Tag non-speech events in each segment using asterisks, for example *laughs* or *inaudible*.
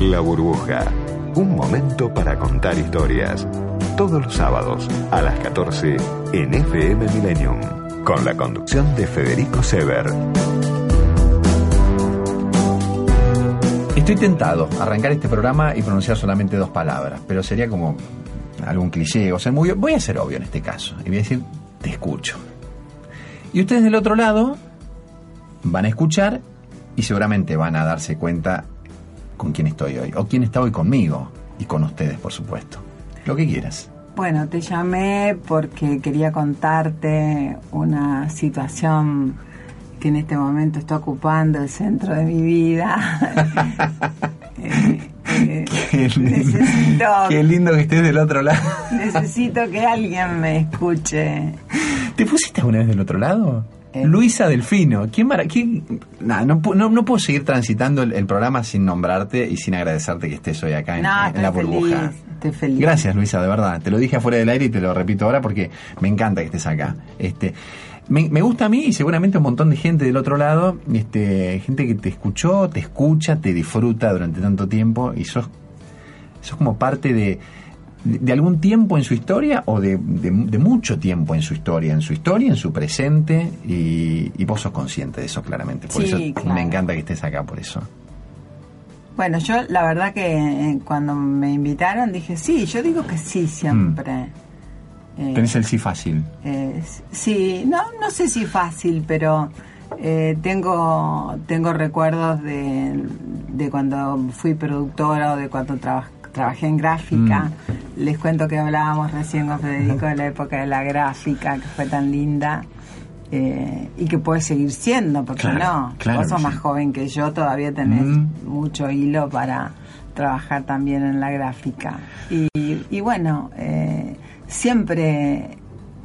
La Burbuja. Un momento para contar historias. Todos los sábados a las 14 en FM Millennium. Con la conducción de Federico Sever. Estoy tentado a arrancar este programa y pronunciar solamente dos palabras, pero sería como algún cliché, o sea, muy, voy a ser obvio en este caso, y voy a decir, te escucho. Y ustedes del otro lado van a escuchar y seguramente van a darse cuenta con quién estoy hoy, o quién está hoy conmigo, y con ustedes, por supuesto. Lo que quieras. Bueno, te llamé porque quería contarte una situación que en este momento está ocupando el centro de mi vida. *laughs* Eh, eh, qué, lindo, necesito, qué lindo que estés del otro lado. necesito que alguien me escuche. ¿Te pusiste alguna vez del otro lado? Eh. Luisa Delfino, ¿quién, quién? no, no, puedo seguir transitando el, programa sin nombrarte y sin agradecerte que estés hoy acá en, la burbuja. estoy feliz. Gracias, Luisa, de verdad. Te lo dije afuera del aire y te lo repito ahora porque me encanta que estés acá. Este, me, gusta a mí y seguramente un montón de gente del otro lado, este, gente que te escuchó, te escucha, te disfruta durante tanto tiempo y sos, sos como parte de, de, algún tiempo en su historia o de, mucho tiempo en su historia, en su historia, en su presente, y, vos sos consciente de eso claramente. Por eso me encanta que estés acá, por eso. Bueno, yo la verdad que eh, cuando me invitaron dije sí, yo digo que sí siempre. Mm. Eh, ¿Tenés el sí fácil? Eh, sí, no, no sé si fácil, pero tengo, tengo recuerdos de, de cuando fui productora o de cuando trabajé trabajé en gráfica. Mm. Les cuento que hablábamos recién con Federico de la época de la gráfica, que fue tan linda. Eh, y que puede seguir siendo, porque no, vos sos más joven que yo, todavía tenés mm. mucho hilo para trabajar también en la gráfica. Y, bueno, eh, siempre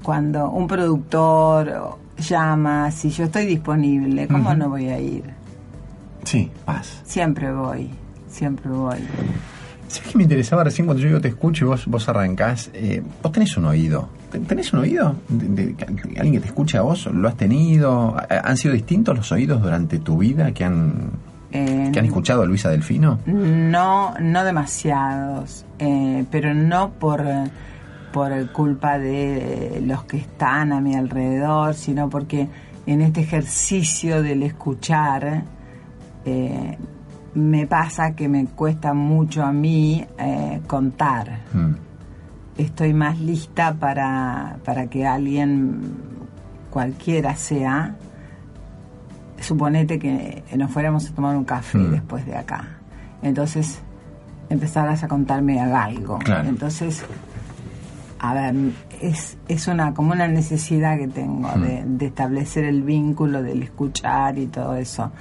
cuando un productor llama, si yo estoy disponible, ¿cómo no voy a ir? Sí, vas. Siempre voy, siempre voy. ¿Sabes que me interesaba recién cuando yo te escucho y vos, vos arrancás? Eh, vos tenés un oído. ¿Tenés un oído? De, ¿Alguien que te escucha a vos? ¿Lo has tenido? ¿Han sido distintos los oídos durante tu vida que han, que han escuchado a Luisa Delfino? No, no demasiados. Eh, pero no por, por culpa de los que están a mi alrededor, sino porque en este ejercicio del escuchar. Eh, me pasa que me cuesta mucho a mí eh, contar. Hmm. Estoy más lista para, para que alguien, cualquiera sea, suponete que nos fuéramos a tomar un café hmm. después de acá. Entonces empezarás a contarme algo. Entonces, a ver, es, es una como una necesidad que tengo de, hmm. de, establecer el vínculo, del escuchar y todo eso.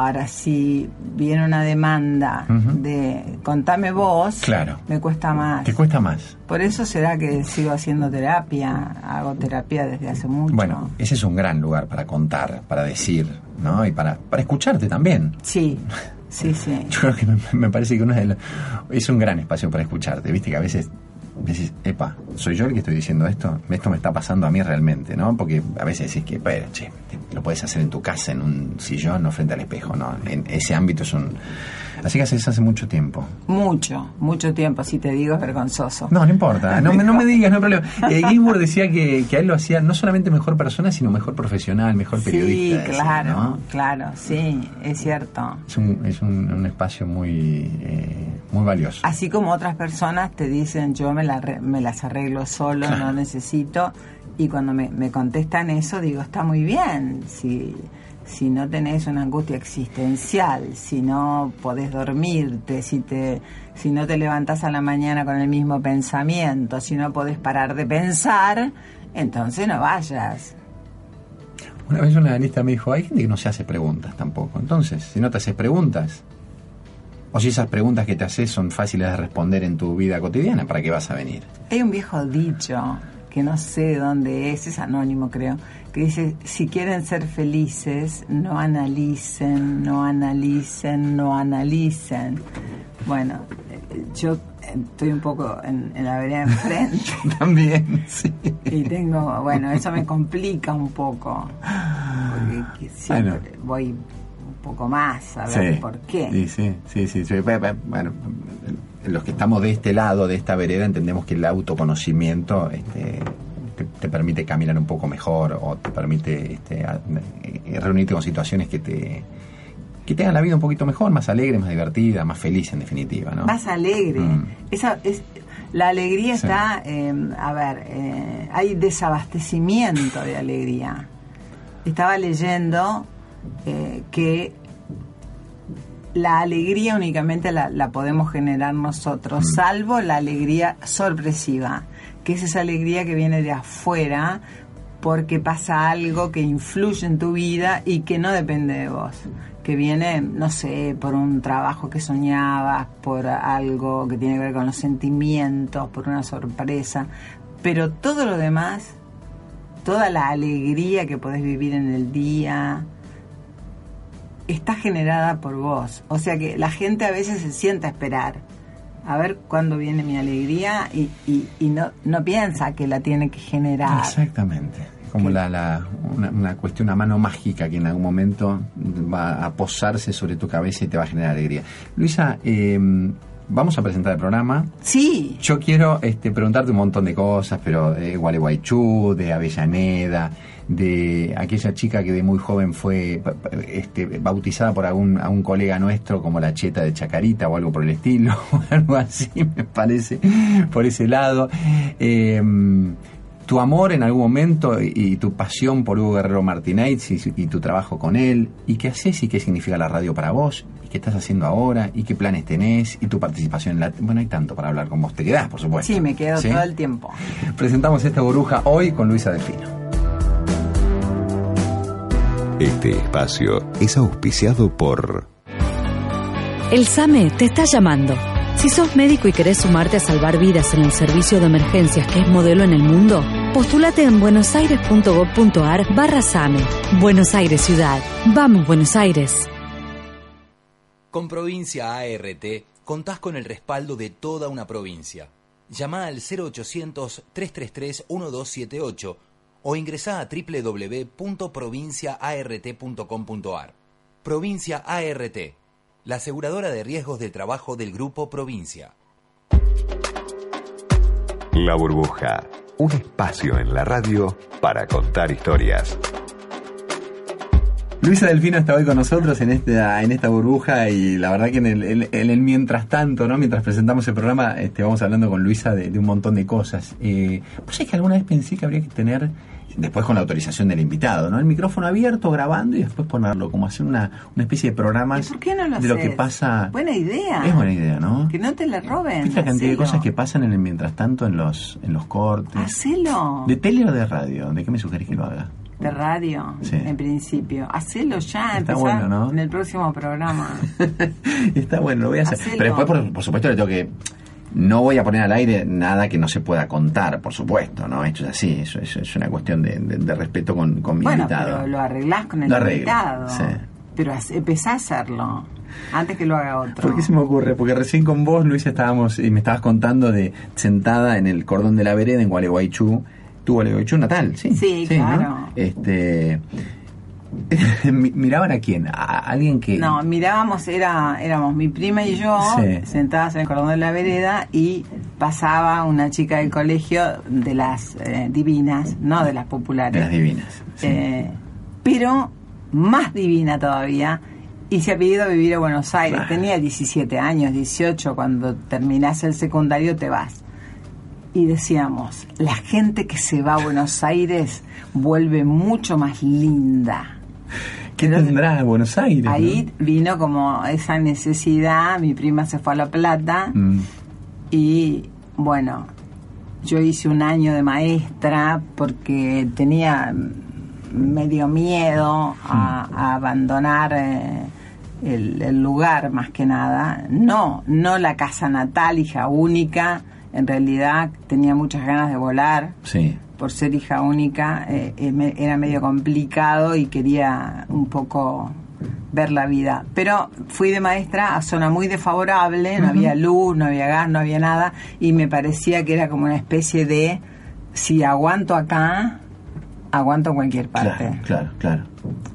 Ahora, si viene una demanda de contame vos, claro. me cuesta más. ¿Te cuesta más? Por eso será que sigo haciendo terapia, hago terapia desde hace mucho. Bueno, ese es un gran lugar para contar, para decir, ¿no? Y para, para escucharte también. Sí, sí, sí. *laughs* Yo creo que me, parece que uno es, es un gran espacio para escucharte, viste que a veces decís, epa, ¿soy yo el que estoy diciendo esto? Esto me está pasando a mí realmente, ¿no? Porque a veces decís que, pero, che, lo puedes hacer en tu casa, en un sillón, no frente al espejo, ¿no? En ese ámbito es un Así que haces hace mucho tiempo. Mucho, mucho tiempo, si te digo es vergonzoso. No, no importa, *laughs* no, me digas, no hay problema. Eh, decía que, que, a él lo hacía no solamente mejor persona, sino mejor profesional, mejor periodista. Sí, claro, claro, sí, es cierto. Es un, es un, espacio muy, eh, muy valioso. Así como otras personas te dicen, yo me, la, me las arreglo solo, no necesito, y cuando me, me contestan eso, digo, está muy bien, si si no tenés una angustia existencial, si no podés dormirte, si, te, si no te levantás a la mañana con el mismo pensamiento, si no podés parar de pensar, entonces no vayas. Una vez una analista me dijo, hay gente que no se hace preguntas tampoco. Entonces, si no te haces preguntas, o si esas preguntas que te haces son fáciles de responder en tu vida cotidiana, ¿para qué vas a venir? Hay un viejo dicho, que no sé dónde es, es anónimo creo, que dice, si quieren ser felices, no analicen, no analicen, no analicen. Bueno, yo estoy un poco en, la vereda enfrente. *laughs* También, sí. Y tengo, bueno, eso me complica un poco. Porque siempre voy poco más, a ver por qué. Sí, sí, sí, sí, sí. Bueno, los que estamos de este lado, de esta vereda, entendemos que el autoconocimiento este, te, permite caminar un poco mejor o te permite este, eh, reunirte con situaciones que te que te hagan la vida un poquito mejor, más alegre, más divertida, más feliz en definitiva, ¿no? Más alegre. Mm. Esa es la alegría está, em, a ver, eh, hay desabastecimiento de alegría. Estaba leyendo eh, que la alegría únicamente la, la podemos generar nosotros, mm. salvo la alegría sorpresiva, que es esa alegría que viene de afuera porque pasa algo que influye en tu vida y que no depende de vos que viene, no sé, por un trabajo que soñabas, por algo que tiene que ver con los sentimientos, por una sorpresa, pero todo lo demás, toda la alegría que podés vivir en el día, está generada por vos. O sea que la gente a veces se sienta a esperar a ver cuándo viene mi alegría y, y, y no, no piensa que la tiene que generar. Exactamente como la, la una, cuestión, una mano mágica que en algún momento va a posarse sobre tu cabeza y te va a generar alegría. Luisa, em, vamos a presentar el programa. Sí. Yo quiero este, preguntarte un montón de cosas, pero de Gualeguaychú, de Avellaneda, de aquella chica que de muy joven fue este, bautizada por algún, un colega nuestro como la cheta de Chacarita o algo por el estilo, *laughs* algo así me parece, por ese lado. Eh, tu amor en algún momento y, tu pasión por Hugo Guerrero Martínez y, tu trabajo con él, y qué haces y qué significa la radio para vos, y qué estás haciendo ahora, y qué planes tenés, y tu participación en la... Bueno, hay tanto para hablar con vos, te quedás, por supuesto. Sí, me quedo todo el tiempo. Presentamos esta burbuja hoy con Luisa Delfino. Este espacio es auspiciado por... El SAME te está llamando. Si sos médico y querés sumarte a salvar vidas en el servicio de emergencias que es modelo en el mundo, postúlate en buenosaires.gov.ar barra SAME. Buenos Aires Ciudad. Vamos, Buenos Aires. Con Provincia ART contás con el respaldo de toda una provincia. Llama al 0800-333-1278 o ingresá a www.provinciaart.com.ar. Provincia ART la aseguradora de riesgos del trabajo del Grupo Provincia. La burbuja, un espacio en la radio para contar historias. Luisa Delfino está hoy con nosotros en esta, en esta burbuja y la verdad que en el, mientras tanto, ¿no? mientras presentamos el programa, este, vamos hablando con Luisa de, un montón de cosas. Eh, pues es que alguna vez pensé que habría que tener después con la autorización del invitado, ¿no? El micrófono abierto, grabando y después ponerlo, como hacer una, una especie de programas por qué no lo de lo que pasa. Buena idea. Es buena idea, ¿no? Que no te la roben. Esta cantidad de cosas que pasan en el mientras tanto en los, en los cortes. Hacelo. ¿De tele o de radio? ¿De qué me sugerís que lo haga? De radio, en principio. Hacelo ya, Está bueno, ¿no? en el próximo programa. *laughs* Está bueno, lo voy a hacer. Pero después, por, por supuesto, le tengo que no voy a poner al aire nada que no se pueda contar, por supuesto, ¿no? Esto es así, eso, es una cuestión de, respeto con, con mi bueno, invitado. Pero lo arreglás con el invitado. Sí. Pero empezá a hacerlo antes que lo haga otro. ¿Por qué se me ocurre? Porque recién con vos, Luisa, estábamos y me estabas contando de sentada en el cordón de la vereda en Gualeguaychú. Tu Gualeguaychú natal, sí. Sí, claro. Este *laughs* ¿Miraban a quién? ¿A alguien que...? No, mirábamos, era, éramos mi prima y yo sentadas en el cordón de la vereda y pasaba una chica del colegio de las eh, divinas, no de las populares. De las divinas. Eh, pero más divina todavía y se ha pedido vivir a Buenos Aires. Tenía 17 años, 18, cuando terminás el secundario te vas. Y decíamos, la gente que se va a Buenos Aires vuelve mucho más linda ¿Qué tendrá Buenos Aires? Ahí vino como esa necesidad, mi prima se fue a La Plata mm. y bueno, yo hice un año de maestra porque tenía medio miedo a, mm. abandonar eh, el, el, lugar más que nada. No, no la casa natal, hija única. En realidad tenía muchas ganas de volar. Sí por ser hija única, eh, eh, era medio complicado y quería un poco ver la vida. Pero fui de maestra a zona muy desfavorable, no había luz, no había gas, no había nada, y me parecía que era como una especie de, si aguanto acá, aguanto en cualquier parte. Claro, claro,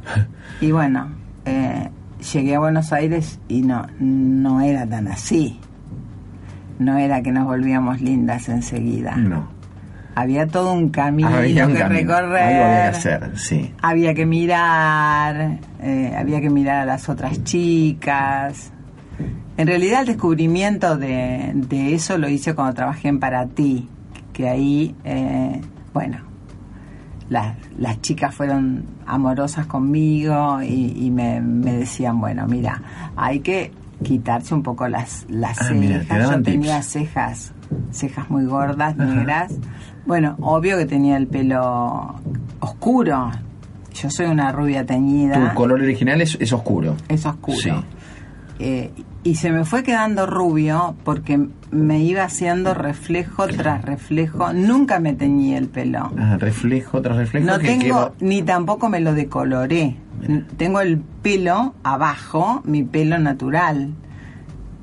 *laughs* Y bueno, eh, llegué a Buenos Aires y no, no era tan así. No era que nos volvíamos lindas enseguida. No. Había todo un camino Había un que camino, recorrer. algo había que hacer, sí. Había que mirar, eh, había que mirar a las otras chicas. En realidad el descubrimiento de, de eso lo hice cuando trabajé en Para Ti, que ahí, eh, bueno, las, las chicas fueron amorosas conmigo y, y me, me decían, bueno, mira, hay que quitarse un poco las, las Ah, cejas. Yo tenía cejas, cejas muy gordas, Ajá. Bueno, obvio que tenía el pelo oscuro. Yo soy una rubia teñida. Tu color original es, es oscuro. Es oscuro. Sí. Eh, y se me fue quedando rubio porque me iba haciendo reflejo tras reflejo. Nunca me teñí el pelo. Ah, reflejo tras reflejo. No tengo, ni tampoco me lo decoloré. Mira. Tengo el pelo abajo, mi pelo natural.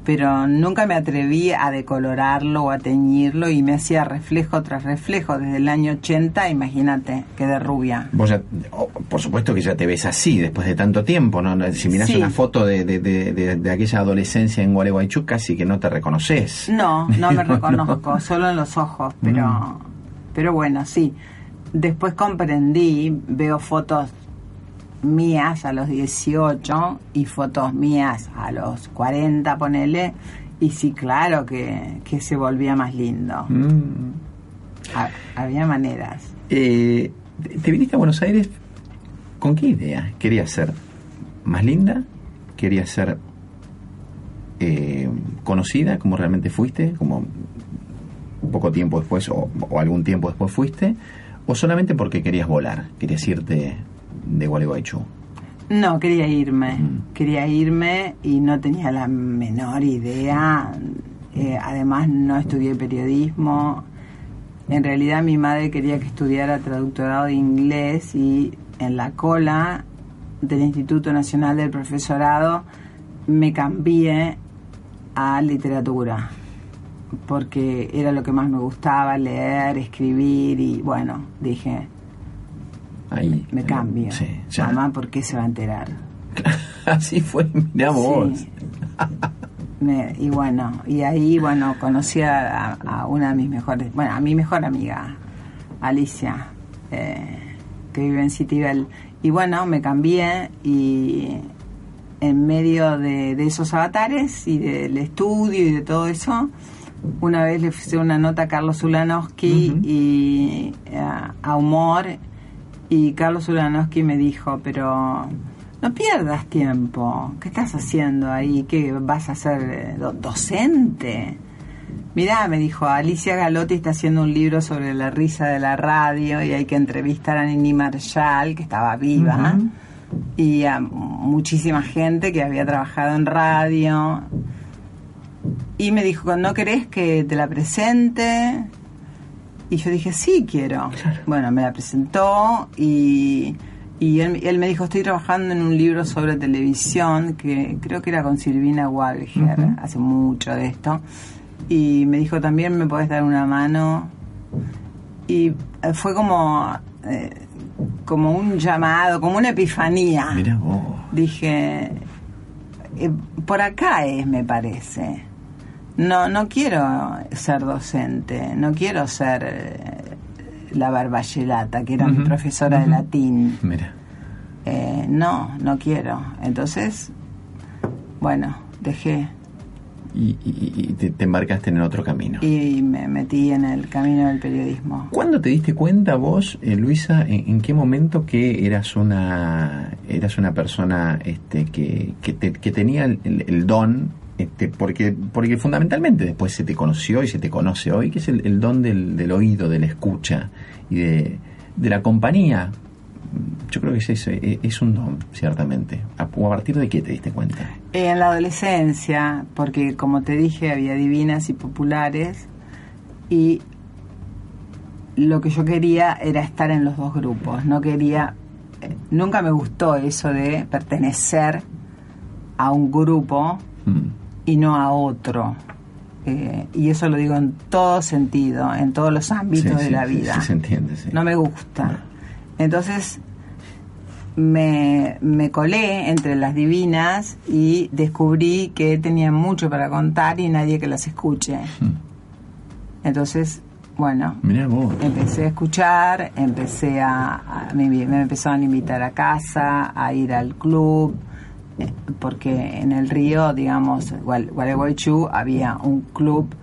Pero nunca me atreví a decolorarlo o a teñirlo y me hacía reflejo tras reflejo. Desde el año 80, imagínate, quedé rubia. Vos ya, oh, por supuesto que ya te ves así después de tanto tiempo, ¿no? Si mirás Sí. una foto de, de, de- de- de aquella adolescencia en Gualeguaychú, casi que no te reconoces. No, no me *laughs* reconozco, solo en los ojos, pero, Mm. pero bueno, sí. Después comprendí, veo fotos mías a los 18 y fotos mías a los 40, ponele, y sí, claro que, que se volvía más lindo. Mm. Ha- había maneras. Eh, ¿Te viniste a Buenos Aires con qué idea? ¿Querías ser más linda? ¿Querías ser eh, conocida como realmente fuiste? Como poco tiempo después o, o algún tiempo después fuiste? ¿O solamente porque querías volar? ¿Querías irte de Gualeguaychú? No, quería irme, Mm. quería irme y no tenía la menor idea. Eh, además no estudié periodismo. En realidad mi madre quería que estudiara traductorado de inglés y en la cola del Instituto Nacional del Profesorado me cambié a literatura porque era lo que más me gustaba, leer, escribir y bueno, dije, Ahí. me cambio. Sí, ya. Mamá, ¿por qué se va a enterar? *laughs* Así fue, mirá vos. Sí. *laughs* Me- y bueno, y ahí, bueno, conocí a, a una de mis mejores, bueno, a mi mejor amiga, Alicia, eh, que vive en Citibel. Y bueno, me cambié y en medio de, de esos avatares y del estudio y de todo eso, una vez le hice una nota a Carlos Ulanowski y a, a Humor y Carlos Ulanowski me dijo, pero no pierdas tiempo, ¿qué estás haciendo ahí? ¿Qué vas a ser eh, do- docente? Mirá, me dijo, Alicia Galotti está haciendo un libro sobre la risa de la radio y hay que entrevistar a Nini Marshall, que estaba viva, y a muchísima gente que había trabajado en radio. Y me dijo, ¿no querés que te la presente? Y yo dije, sí, quiero. Bueno, me la presentó y, y él, él me dijo, estoy trabajando en un libro sobre televisión, que creo que era con Silvina Walger, hace mucho de esto. Y me dijo, también me podés dar una mano. Y eh, fue como, eh, como un llamado, como una epifanía. Mirá vos. Dije, eh, por acá es, me parece. No, no quiero ser docente, no quiero ser eh, la barbayelata, que era mi profesora de latín. Mira. Eh, no, no quiero. Entonces, bueno, dejé Y, y- y te, te embarcaste en otro camino. y me metí en el camino del periodismo. ¿Cuándo te diste cuenta vos, eh, Luisa, en, en qué momento que eras una eras una persona este, que, que, te- que tenía el, el- el don? Este, porque, porque fundamentalmente después se te conoció y se te conoce hoy, que es el, el don del, del oído, de la escucha y de, de la compañía. Yo creo que es, eso, es, es un don, ciertamente. ¿A, ¿O a partir de qué te diste cuenta? Eh, En la adolescencia, porque como te dije, había divinas y populares, y lo que yo quería era estar en los dos grupos. No quería, eh, nunca me gustó eso de pertenecer a un grupo Mm. Y no a otro. Eh, y eso lo digo en todo sentido, en todos los ámbitos Sí, de sí, la vida. sí, se entiende, sí. No me gusta. Entonces, me, me colé entre las divinas y descubrí que tenían mucho para contar y nadie que las escuche. Hmm. Entonces, bueno, Mirá vos. empecé a escuchar, empecé a, a- me, me empezaron a invitar a casa, a ir al club, porque en el río, digamos, Gual- Gualeguaychú había un club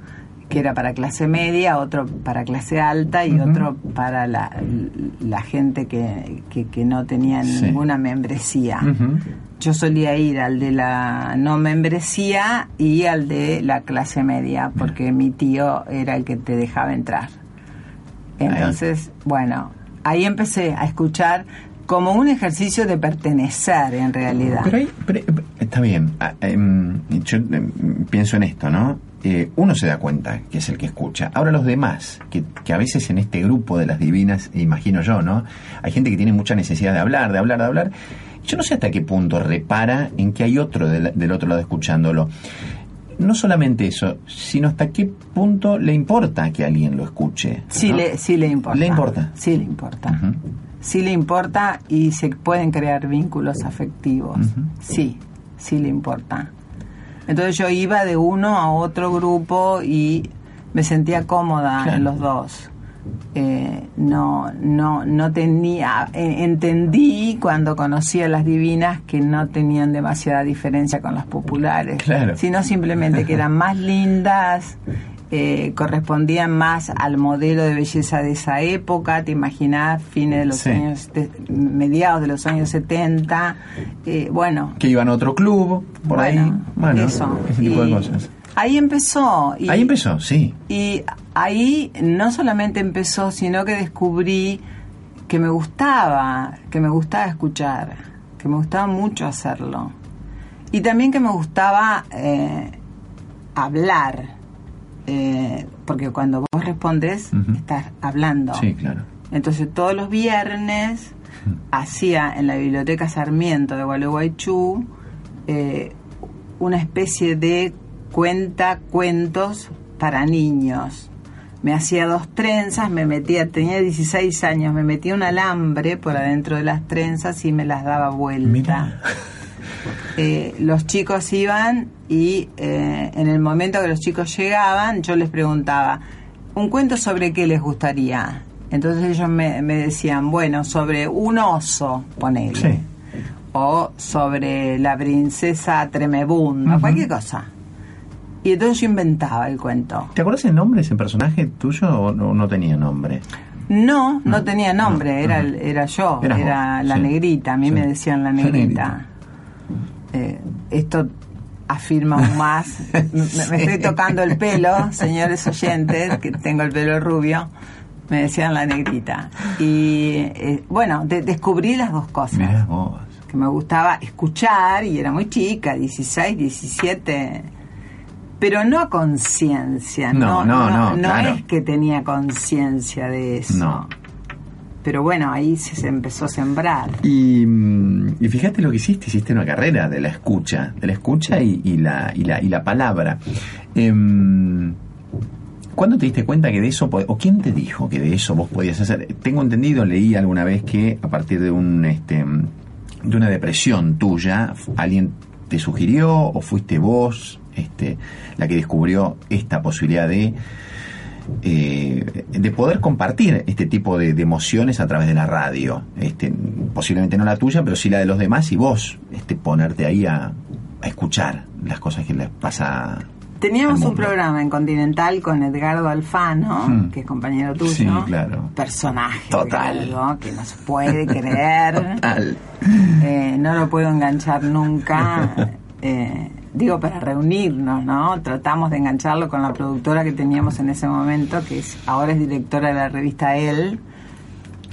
que era para clase media, otro para clase alta y otro para la, la gente que, que, que no tenía Sí. ninguna membresía. Yo solía ir al de la no membresía y al de la clase media, porque mi tío era el que te dejaba entrar. Entonces, bueno, ahí empecé a escuchar como un ejercicio de pertenecer en realidad. Pero, hay- pero- está bien. Ah, em, yo em, pienso en esto, ¿no? Eh, uno se da cuenta que es el que escucha. Ahora los demás, que, que a veces en este grupo de las divinas, imagino yo, ¿no? Hay gente que tiene mucha necesidad de hablar, de hablar, de hablar. Yo no sé hasta qué punto repara en que hay otro del, del otro lado escuchándolo. No solamente eso, sino hasta qué punto le importa que alguien lo escuche. Sí, le, sí le importa. ¿Le importa? Sí le importa. Ujú. Sí le importa y se pueden crear vínculos afectivos. Sí, sí le importa. Entonces yo iba de uno a otro grupo y me sentía cómoda Claro. en los dos. Eh, no, no, no tenía, eh, entendí cuando conocí a las divinas que no tenían demasiada diferencia con las populares, Claro. sino simplemente que eran más lindas, *laughs* eh, correspondían más al modelo de belleza de esa época, te imaginas, fines de los Sí. años, de- mediados de los años 70, eh, bueno, Que iban a otro club, por ahí. bueno, Bueno, eso. ese tipo de cosas. Ahí empezó. Y, Ahí empezó, sí. Y ahí no solamente empezó, sino que descubrí que me gustaba, que me gustaba escuchar, que me gustaba mucho hacerlo. Y también que me gustaba eh, hablar, eh, porque cuando vos respondes, estás hablando. Sí, claro. Entonces todos los viernes hacía en la biblioteca Sarmiento de Gualeguaychú eh, una especie de cuenta cuentos para niños. Me hacía dos trenzas, me metía, tenía 16 años, me metía un alambre por adentro de las trenzas y me las daba vuelta. Eh, los chicos iban y eh, en el momento que los chicos llegaban, yo les preguntaba, ¿un cuento sobre qué les gustaría? Entonces ellos me, me decían, bueno, sobre un oso, ponele. Sí. O sobre la princesa Tremebunda, cualquier cosa. Y entonces yo inventaba el cuento. ¿Te acuerdas el nombre de ese personaje tuyo o no, no tenía nombre? No, no tenía nombre, no, era, era yo, Eras era vos, la sí. negrita, a mí Sí. me decían la La negrita. negrita. Eh, esto afirma aún más, *laughs* me, me estoy tocando el pelo, señores oyentes, que tengo el pelo rubio, me decían la negrita. Y eh, bueno, de- descubrí las dos cosas vos. que me gustaba escuchar y era muy chica, 16, 17, pero no a conciencia, No, no, no, claro. es que tenía conciencia de eso. No. Pero bueno, ahí se, se empezó a sembrar. Y, mm, y fíjate lo que hiciste, hiciste una carrera de la escucha, de la escucha y, la, y, la, y la palabra. Em, ¿Cuándo te diste cuenta que de eso, o quién te dijo que de eso vos podías hacer? Tengo entendido, leí alguna vez que a partir de un, este, de una depresión tuya, alguien te sugirió o fuiste vos, este, la que descubrió esta posibilidad de eh, de poder compartir este tipo de, de emociones a través de la radio. Este, posiblemente no la tuya, pero sí la de los demás y vos este, ponerte ahí a, a escuchar las cosas que les pasa. Teníamos un programa en Continental con Edgardo Alfano, Hmm. que es compañero tuyo. Sí, claro. Personaje. Total. Que no se puede creer. Eh, no lo puedo enganchar nunca. Eh, *laughs* digo, para reunirnos, ¿no? Tratamos de engancharlo con la productora que teníamos en ese momento, que es ahora es directora de la revista El.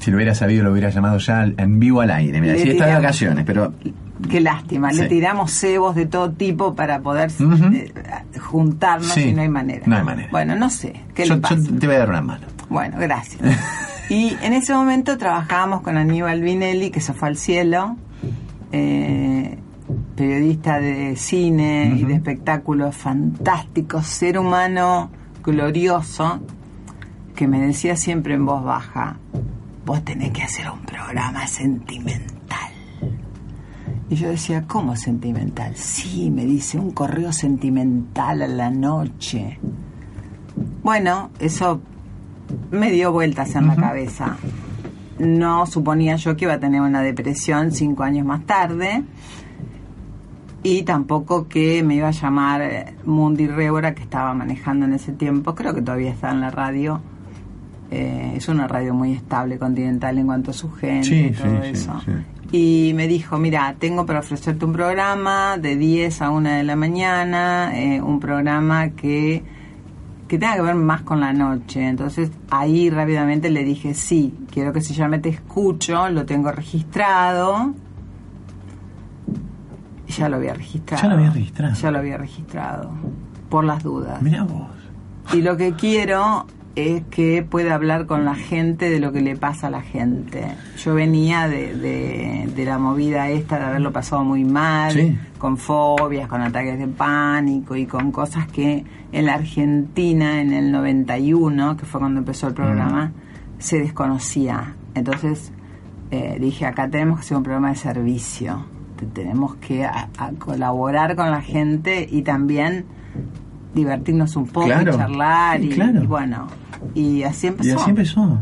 si lo hubiera sabido, lo hubiera llamado ya en vivo al aire. Mira, sí está de vacaciones, pero Qué lástima, le tiramos cebos de todo tipo para poder eh, juntarnos Sí. y no hay manera. No hay manera. Bueno, no sé, ¿qué yo, le pasa? yo te voy a dar una mano. Bueno, gracias. *laughs* Y en ese momento trabajábamos con Aníbal Vinelli, que se fue al cielo, eh, periodista de cine y de espectáculos fantásticos, ser humano glorioso, que me decía siempre en voz baja, vos tenés que hacer un programa sentimental. Y yo decía, ¿cómo sentimental? Sí, me dice, un correo sentimental a la noche. Bueno, eso me dio vueltas en la cabeza. No suponía yo que iba a tener una depresión cinco años más tarde y tampoco que me iba a llamar eh, Mundi Rébora, que estaba manejando en ese tiempo, creo que todavía está en la radio. Eh, es una radio muy estable, continental en cuanto a su gente y todo eso. Y me dijo, mira, tengo para ofrecerte un programa de 10 a 1 de la mañana, eh, un programa que, que tenga que ver más con la noche. Entonces ahí rápidamente le dije, sí, quiero que se llame Te Escucho, lo tengo registrado. Ya lo había registrado. Ya lo había registrado. Ya lo había registrado. Por las dudas. Mira vos. Y lo que quiero es que pueda hablar con la gente de lo que le pasa a la gente. Yo venía de, de, la movida esta de haberlo pasado muy mal, con fobias, con ataques de pánico y con cosas que en la Argentina en el 91, que fue cuando empezó el programa, se desconocía. Entonces eh, dije, acá tenemos que hacer un programa de servicio, tenemos que colaborar con la gente y también divertirnos un poco, y charlar y, bueno, y así empezó. Y así empezó.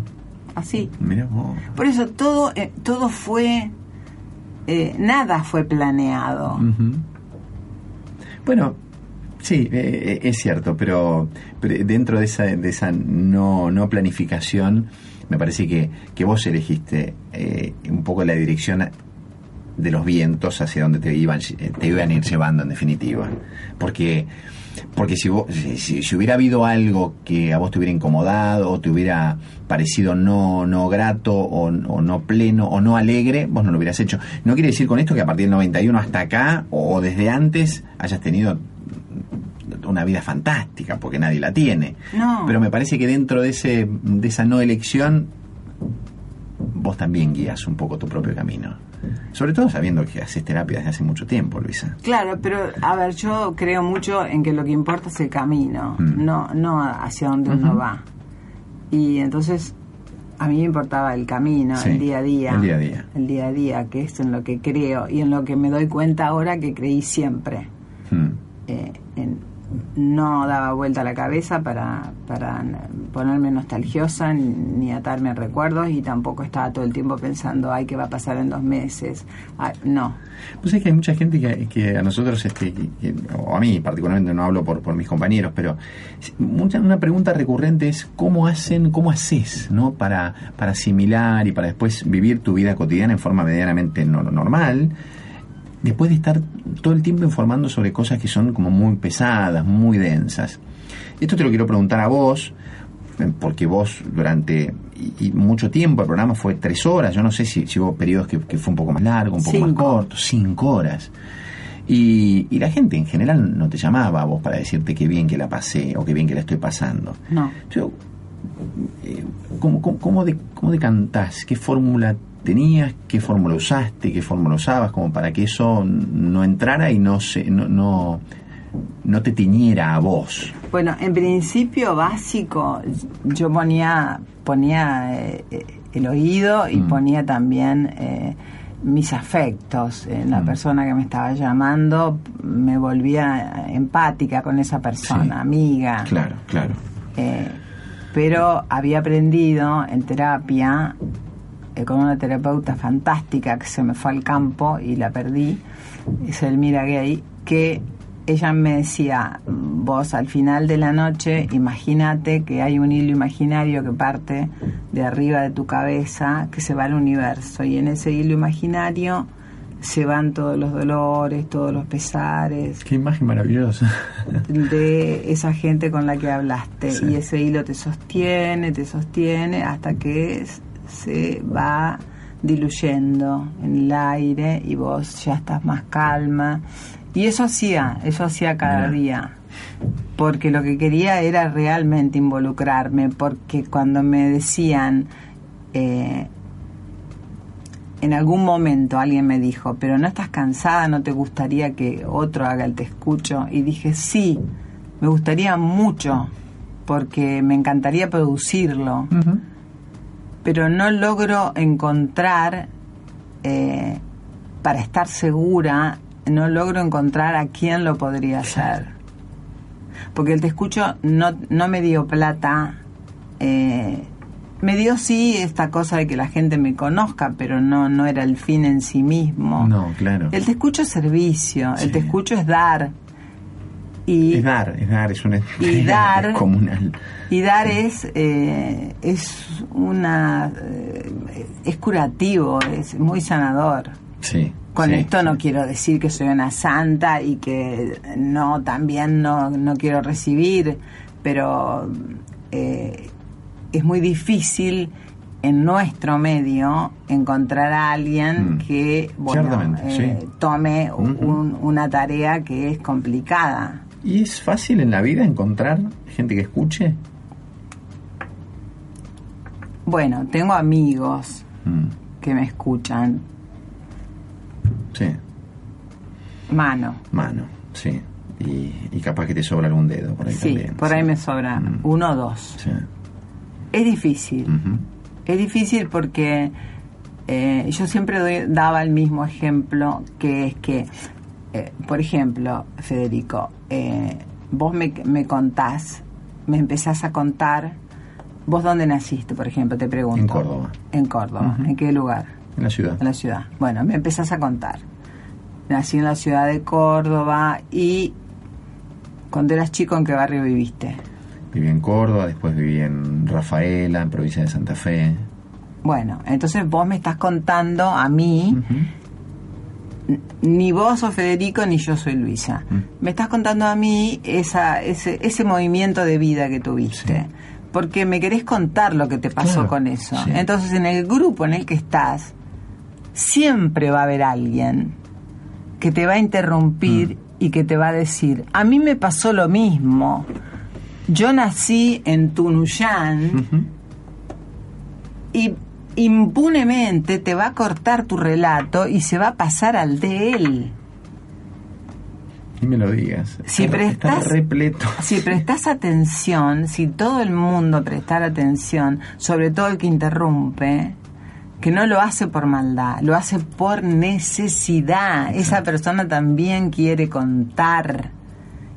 Así. Vos. Por eso todo, eh, todo fue, eh, nada fue planeado. Bueno, sí, eh, es cierto, pero, dentro de esa, de esa no, no planificación, me parece que, que vos elegiste un poco la dirección de los vientos hacia donde te iban, te iban a ir llevando en definitiva. Porque porque si, si, hubiera habido algo que a vos te hubiera incomodado o te hubiera parecido no, no grato o, no pleno o no alegre, vos no lo hubieras hecho. No quiere decir con esto que a partir del 91 hasta acá o desde antes hayas tenido una vida fantástica, porque nadie la tiene. Pero me parece que dentro de, ese, de esa no elección, vos también guías un poco tu propio camino. Sobre todo sabiendo que haces terapia desde hace mucho tiempo, Luisa. Claro, pero a ver, yo creo mucho en que lo que importa es el camino, mm. no, no hacia dónde uno va. Y entonces a mí me importaba el camino, el día a día. El día a día. El día a día, que es en lo que creo y en lo que me doy cuenta ahora que creí siempre. Mm. Eh, en, no daba vuelta la cabeza para, para ponerme nostalgiosa ni atarme a recuerdos y tampoco estaba todo el tiempo pensando, ay, ¿qué va a pasar en dos meses? no. Pues es que hay mucha gente que, a nosotros, este, o a mí particularmente, no hablo por, por mis compañeros, pero mucha, una pregunta recurrente es cómo hacen, cómo haces, ¿no? Para, para asimilar y para después vivir tu vida cotidiana en forma medianamente normal después de estar todo el tiempo informando sobre cosas que son como muy pesadas, muy densas. Esto te lo quiero preguntar a vos, eh, porque vos durante y, mucho tiempo el programa fue tres horas, yo no sé si, hubo periodos que, fue un poco más largo, un poco más corto, cinco horas. Y, la gente en general no te llamaba a vos para decirte qué bien que la pasé o qué bien que la estoy pasando. No. Yo, eh, ¿cómo, cómo, de, ¿Cómo decantás? ¿Qué fórmula tenías, qué fórmula usaste, qué fórmula usabas, como para que eso no entrara y no se, no, no, no te tiñera a vos. Bueno, en principio básico, yo ponía, ponía eh, el oído y mm. ponía también eh, mis afectos en la mm. persona que me estaba llamando, me volvía empática con esa persona, amiga. Claro, claro. Eh, pero había aprendido en terapia eh, con una terapeuta fantástica que se me fue al campo y la perdí, es Elmira Gay, que ella me decía, vos al final de la noche, imagínate que hay un hilo imaginario que parte de arriba de tu cabeza, que se va al universo, y en ese hilo imaginario se van todos los dolores, todos los pesares. Qué imagen maravillosa. De esa gente con la que hablaste. Y ese hilo te sostiene, te sostiene hasta que se va diluyendo en el aire y vos ya estás más calma. Y eso hacía, eso hacía cada día. Porque lo que quería era realmente involucrarme, porque cuando me decían, eh, en algún momento alguien me dijo, pero no estás cansada, no te gustaría que otro haga el te escucho. Y dije, sí, me gustaría mucho, porque me encantaría producirlo pero no logro encontrar eh, para estar segura, no logro encontrar a quién lo podría hacer. Porque el te escucho no, no me dio plata. eh, me dio sí esta cosa de que la gente me conozca, pero no, no era el fin en sí mismo. No, claro. El te escucho es servicio, Sí. el te escucho es dar. Y, Es dar, es dar, es una Y dar- comunal. y dar es, eh, es una eh, es curativo, es muy sanador. Sí. Con sí, esto no quiero decir que soy una santa y que no también no, no quiero recibir, pero eh, es muy difícil en nuestro medio encontrar a alguien Mm. que bueno, eh, sí. tome Ujú. un- una tarea que es complicada. ¿Y es fácil en la vida encontrar gente que escuche? Bueno, tengo amigos Mm, que me escuchan, Sí, mano. mano, sí. Y, y capaz que te sobra algún dedo por ahí Sí, también. por sí. ahí me sobra Mm. uno o dos. Sí. Es difícil. Es difícil porque eh, yo siempre doy- daba el mismo ejemplo, que es que, eh, por ejemplo, Federico, eh, vos me, me contás, me empezás a contar, vos dónde naciste, por ejemplo, te pregunto. En Córdoba. En Córdoba. ¿En qué lugar? En la ciudad. En la ciudad. Bueno, me empezás a contar. Nací en la ciudad de Córdoba y cuando eras chico, ¿en qué barrio viviste? Viví en Córdoba, después viví en Rafaela, en provincia de Santa Fe. Bueno, entonces vos me estás contando a mí, ni vos sos Federico ni yo soy Luisa. Mm. Me estás contando a mí esa, ese, ese movimiento de vida que tuviste. Sí. Porque me querés contar lo que te pasó Claro, con eso. sí. Entonces en el grupo en el que estás, siempre va a haber alguien que te va a interrumpir y que te va a decir, a mí me pasó lo mismo. Yo nací en Tunuyán y impunemente te va a cortar tu relato y se va a pasar al de él. Ni me lo digas. Si Está- está prestas- repleto. Si prestas atención, si todo el mundo prestara atención, sobre todo el que interrumpe, que no lo hace por maldad, lo hace por necesidad. Esa persona también quiere contar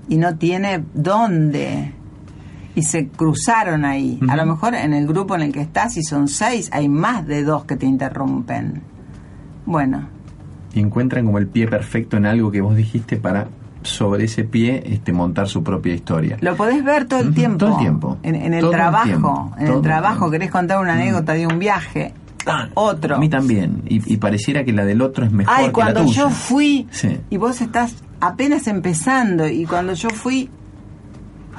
y no tiene dónde. Y se cruzaron ahí. A lo mejor en el grupo en el que estás, si son seis, hay más de dos que te interrumpen. Bueno, Y encuentran como el pie perfecto en algo que vos dijiste para sobre ese pie este, montar su propia historia. Lo podés ver todo el tiempo. todo el tiempo. En, en el Todo el trabajo. tiempo, En todo el trabajo querés contar una anécdota de un viaje. Otro. A mí también. Y, y pareciera que la del otro es mejor Ay, que cuando la tuya. yo fui Sí. y vos estás apenas empezando y cuando yo fui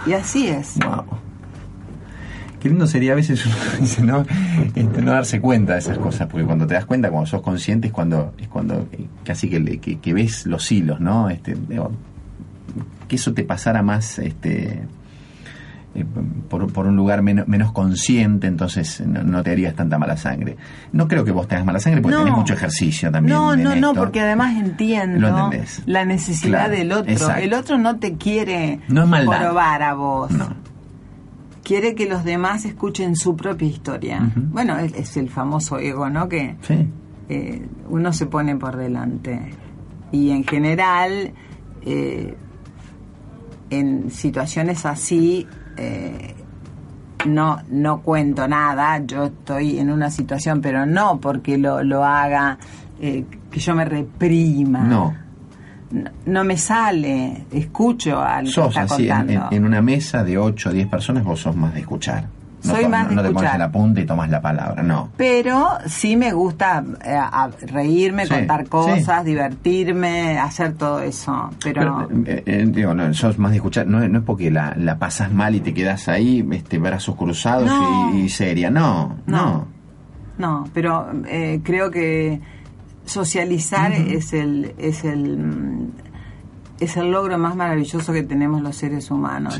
y así es. Wow. Qué lindo sería a veces uno *laughs* dice, ¿no? Este, no darse cuenta de esas cosas, porque cuando te das cuenta, cuando sos consciente, es cuando, es cuando eh, casi que, que, que ves los hilos, ¿no? Este, digo, que eso te pasara más este, eh, por, por un lugar menos, menos consciente, entonces no, no te harías tanta mala sangre. No creo que vos tengas mala sangre porque No. tenés mucho ejercicio también. No, en no, no, porque además entiendo la necesidad Claro, del otro. exacto. El otro no te quiere No es maldad. probar a vos. No. Quiere que los demás escuchen su propia historia. Bueno, es, es el famoso ego, ¿no? Que Sí. eh, uno se pone por delante. Y en general, eh, en situaciones así, eh, no, no cuento nada, yo estoy en una situación, pero no porque lo, lo haga, eh, que yo me reprima. No. No, no me sale, escucho al que Sos está así, contando. en- en una mesa de 8 o 10 personas, vos sos más de escuchar. No Soy to- más no, de no te pones en la punta y tomas la palabra, no. Pero sí me gusta eh, a- reírme, Sí, contar sí. cosas, divertirme, hacer todo eso. Pero, Pero, eh, eh, digo, no, sos más de escuchar, no, es- no es porque la, la pasas mal y te quedas ahí, este, brazos cruzados No. y, y seria, no, no. No. no, pero creo que socializar es el es el mm, es el logro más maravilloso que tenemos los seres humanos.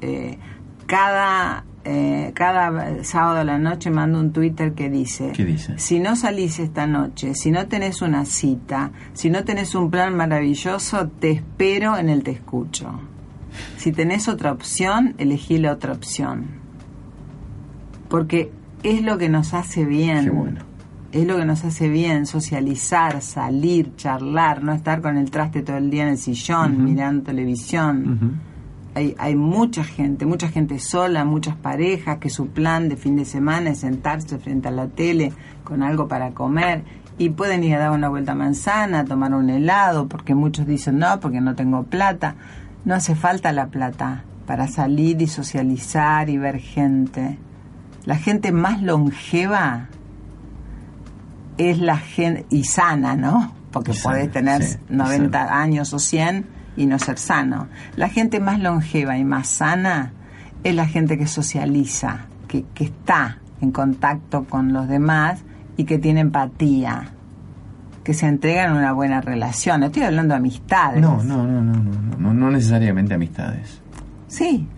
Sí. Cada eh, cada sábado a la noche mando un Twitter que dice, ¿Qué dice? si no salís esta noche, si no tenés una cita, si no tenés un plan maravilloso, te espero en el te escucho. Si tenés otra opción, elegí la otra opción. Porque es lo que nos hace bien. Qué bueno. es lo que nos hace bien, socializar, salir, charlar, no estar con el traste todo el día en el sillón mirando televisión. Hay, hay mucha gente, mucha gente sola, muchas parejas que su plan de fin de semana es sentarse frente a la tele con algo para comer y pueden ir a dar una vuelta a manzana, tomar un helado, porque muchos dicen no, porque no tengo plata. No hace falta la plata para salir y socializar y ver gente. La gente más longeva es la gente, y sana, ¿no? Porque Y sana, podés tener sí, y 90 sana. años o 100 y no ser sano. La gente más longeva y más sana es la gente que socializa, que, que está en contacto con los demás y que tiene empatía, que se entregan en una buena relación. No estoy hablando de amistades. No, no, no, no, no, no, no necesariamente amistades. Sí,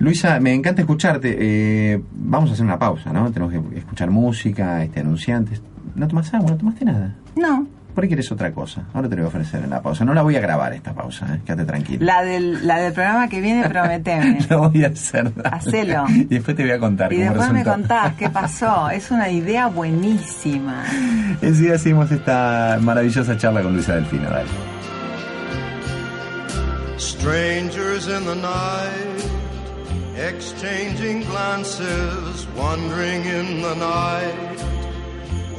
Luisa, me encanta escucharte. Eh, vamos a hacer una pausa, ¿no? Tenemos que escuchar música, este, anunciantes. ¿No tomas agua? ¿No tomaste nada? no. ¿Por qué quieres otra cosa? Ahora te lo voy a ofrecer en la pausa. No la voy a grabar esta pausa, ¿eh? Quédate tranquilo. La del, la del programa que viene, prometeme. *laughs* Lo voy a hacer. dale. Hacelo. Y después te voy a contar Y cómo después me contás qué pasó. Es una idea buenísima. *laughs* Enseguida hacemos esta maravillosa charla con Luisa Delfino. Dale. Strangers in the night, exchanging glances, wandering in the night.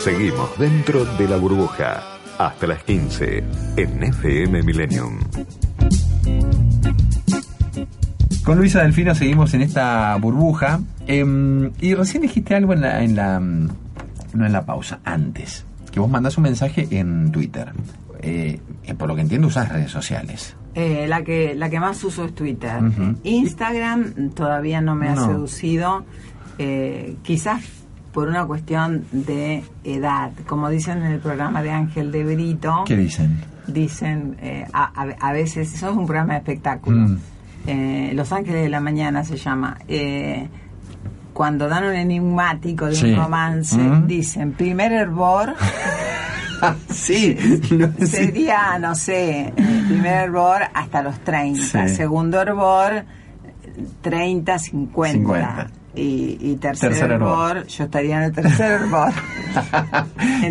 Seguimos dentro de la burbuja hasta las 15 en FM Millennium. Con Luisa Delfino seguimos en esta burbuja. Em, y recién dijiste algo en la, en la. mm, No en la pausa, antes. Que vos mandás un mensaje en Twitter. Eh, eh, por lo que entiendo, usás redes sociales. Eh, la que la que más uso es Twitter. Instagram todavía no me ha No. seducido. Eh, quizás por una cuestión de edad. Como dicen en el programa de Ángel de Brito, ¿Qué dicen? dicen eh, a, veces, eso es un programa de espectáculo. Mm. Eh, Los Ángeles de la Mañana se llama. Eh, cuando dan un enigmático de Sí. un romance, Mm. dicen primer hervor. *laughs* sí, *laughs* no, sí. Sería, no sé, primer hervor hasta los 30, Sí. segundo hervor 30, 50. 50. Y, y tercer, hervor, yo estaría en el tercer hervor. *laughs*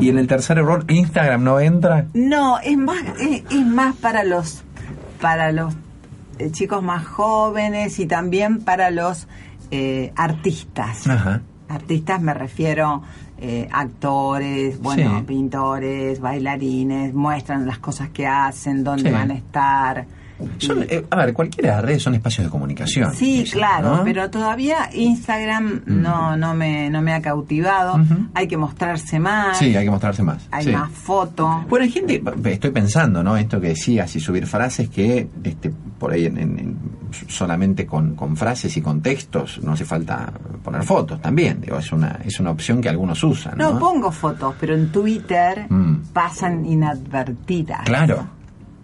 y, en el tercer error, Instagram no entra. No, es más, es, es más para los, para los eh, chicos más jóvenes y también para los eh, artistas. Ajá. Artistas me refiero eh, actores, bueno, Sí. pintores, bailarines, muestran las cosas que hacen, dónde Sí. van a estar. Son, eh, a ver, cualquiera de las redes son espacios de comunicación. Sí, claro, ¿no? pero todavía Instagram no, no, me, no me ha cautivado. Hay que mostrarse más, Sí, hay que mostrarse más. hay sí. más fotos. Bueno, hay gente, estoy pensando, ¿no? Esto que decías y subir frases que este, por ahí en, en- en- solamente con, con frases y con textos no hace falta poner fotos también. Digo, es una, es una opción que algunos usan. No, No, pongo fotos, pero en Twitter Mm. pasan inadvertidas. Claro,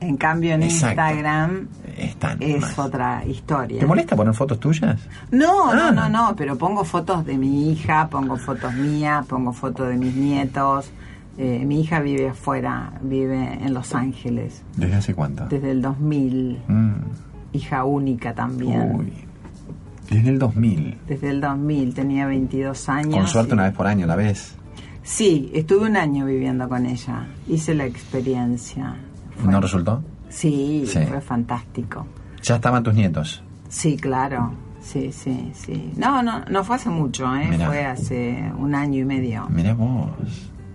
En cambio en Exacto. Instagram están. es más. otra historia. ¿Te molesta poner fotos tuyas? No, Ah. no, no, no, pero pongo fotos de mi hija, pongo fotos mías, pongo fotos de mis nietos. Eh, mi hija vive afuera, vive en Los Ángeles ¿Desde hace cuánto? desde el 2000, Mm, hija única también. uy. Desde el 2000. Desde el 2000, tenía 22 años. Con suerte y- una vez por año la ves. Sí, estuve un año viviendo con ella, hice la experiencia. Fue- ¿No resultó? Sí, Sí. fue fantástico. Ya estaban tus nietos. Sí, claro. Sí, sí, sí. No, no, no fue hace mucho, ¿eh? Mirá. Fue hace un año y medio. Mirá vos.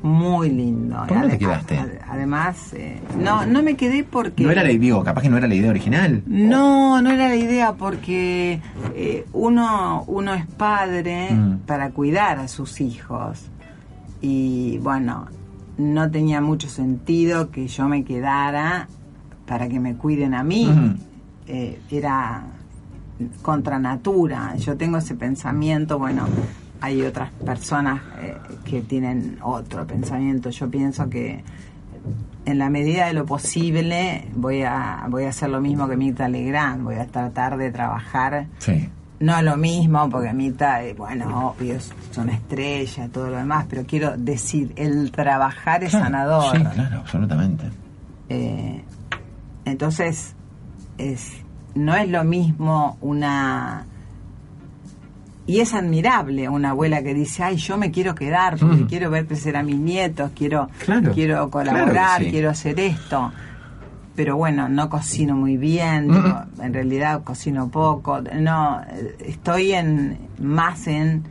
Muy lindo. ¿Por te quedaste? ade- Además, eh, no, no me quedé porque... No era la digo, capaz que no era la idea original. No, no era la idea porque eh, uno, uno es padre Mm. para cuidar a sus hijos. Y bueno, no tenía mucho sentido que yo me quedara para que me cuiden a mí. Eh, era contra natura. Yo tengo ese pensamiento, bueno, hay otras personas eh, que tienen otro pensamiento. Yo pienso que en la medida de lo posible voy a voy a hacer lo mismo que Mirta Legrand, voy a tratar de trabajar Sí. No lo mismo porque Mirta, eh, bueno, obvio, es es una estrella, todo lo demás, pero quiero decir, el trabajar es Claro, sanador. Sí, claro, absolutamente. Eh, entonces, es, no es lo mismo una... Y es admirable una abuela que dice, ay, yo me quiero quedar porque Mm. quiero ver crecer a mis nietos, quiero, Claro, quiero colaborar, sí. quiero hacer esto. Pero bueno, no cocino muy bien, en realidad cocino poco. No, estoy en más en,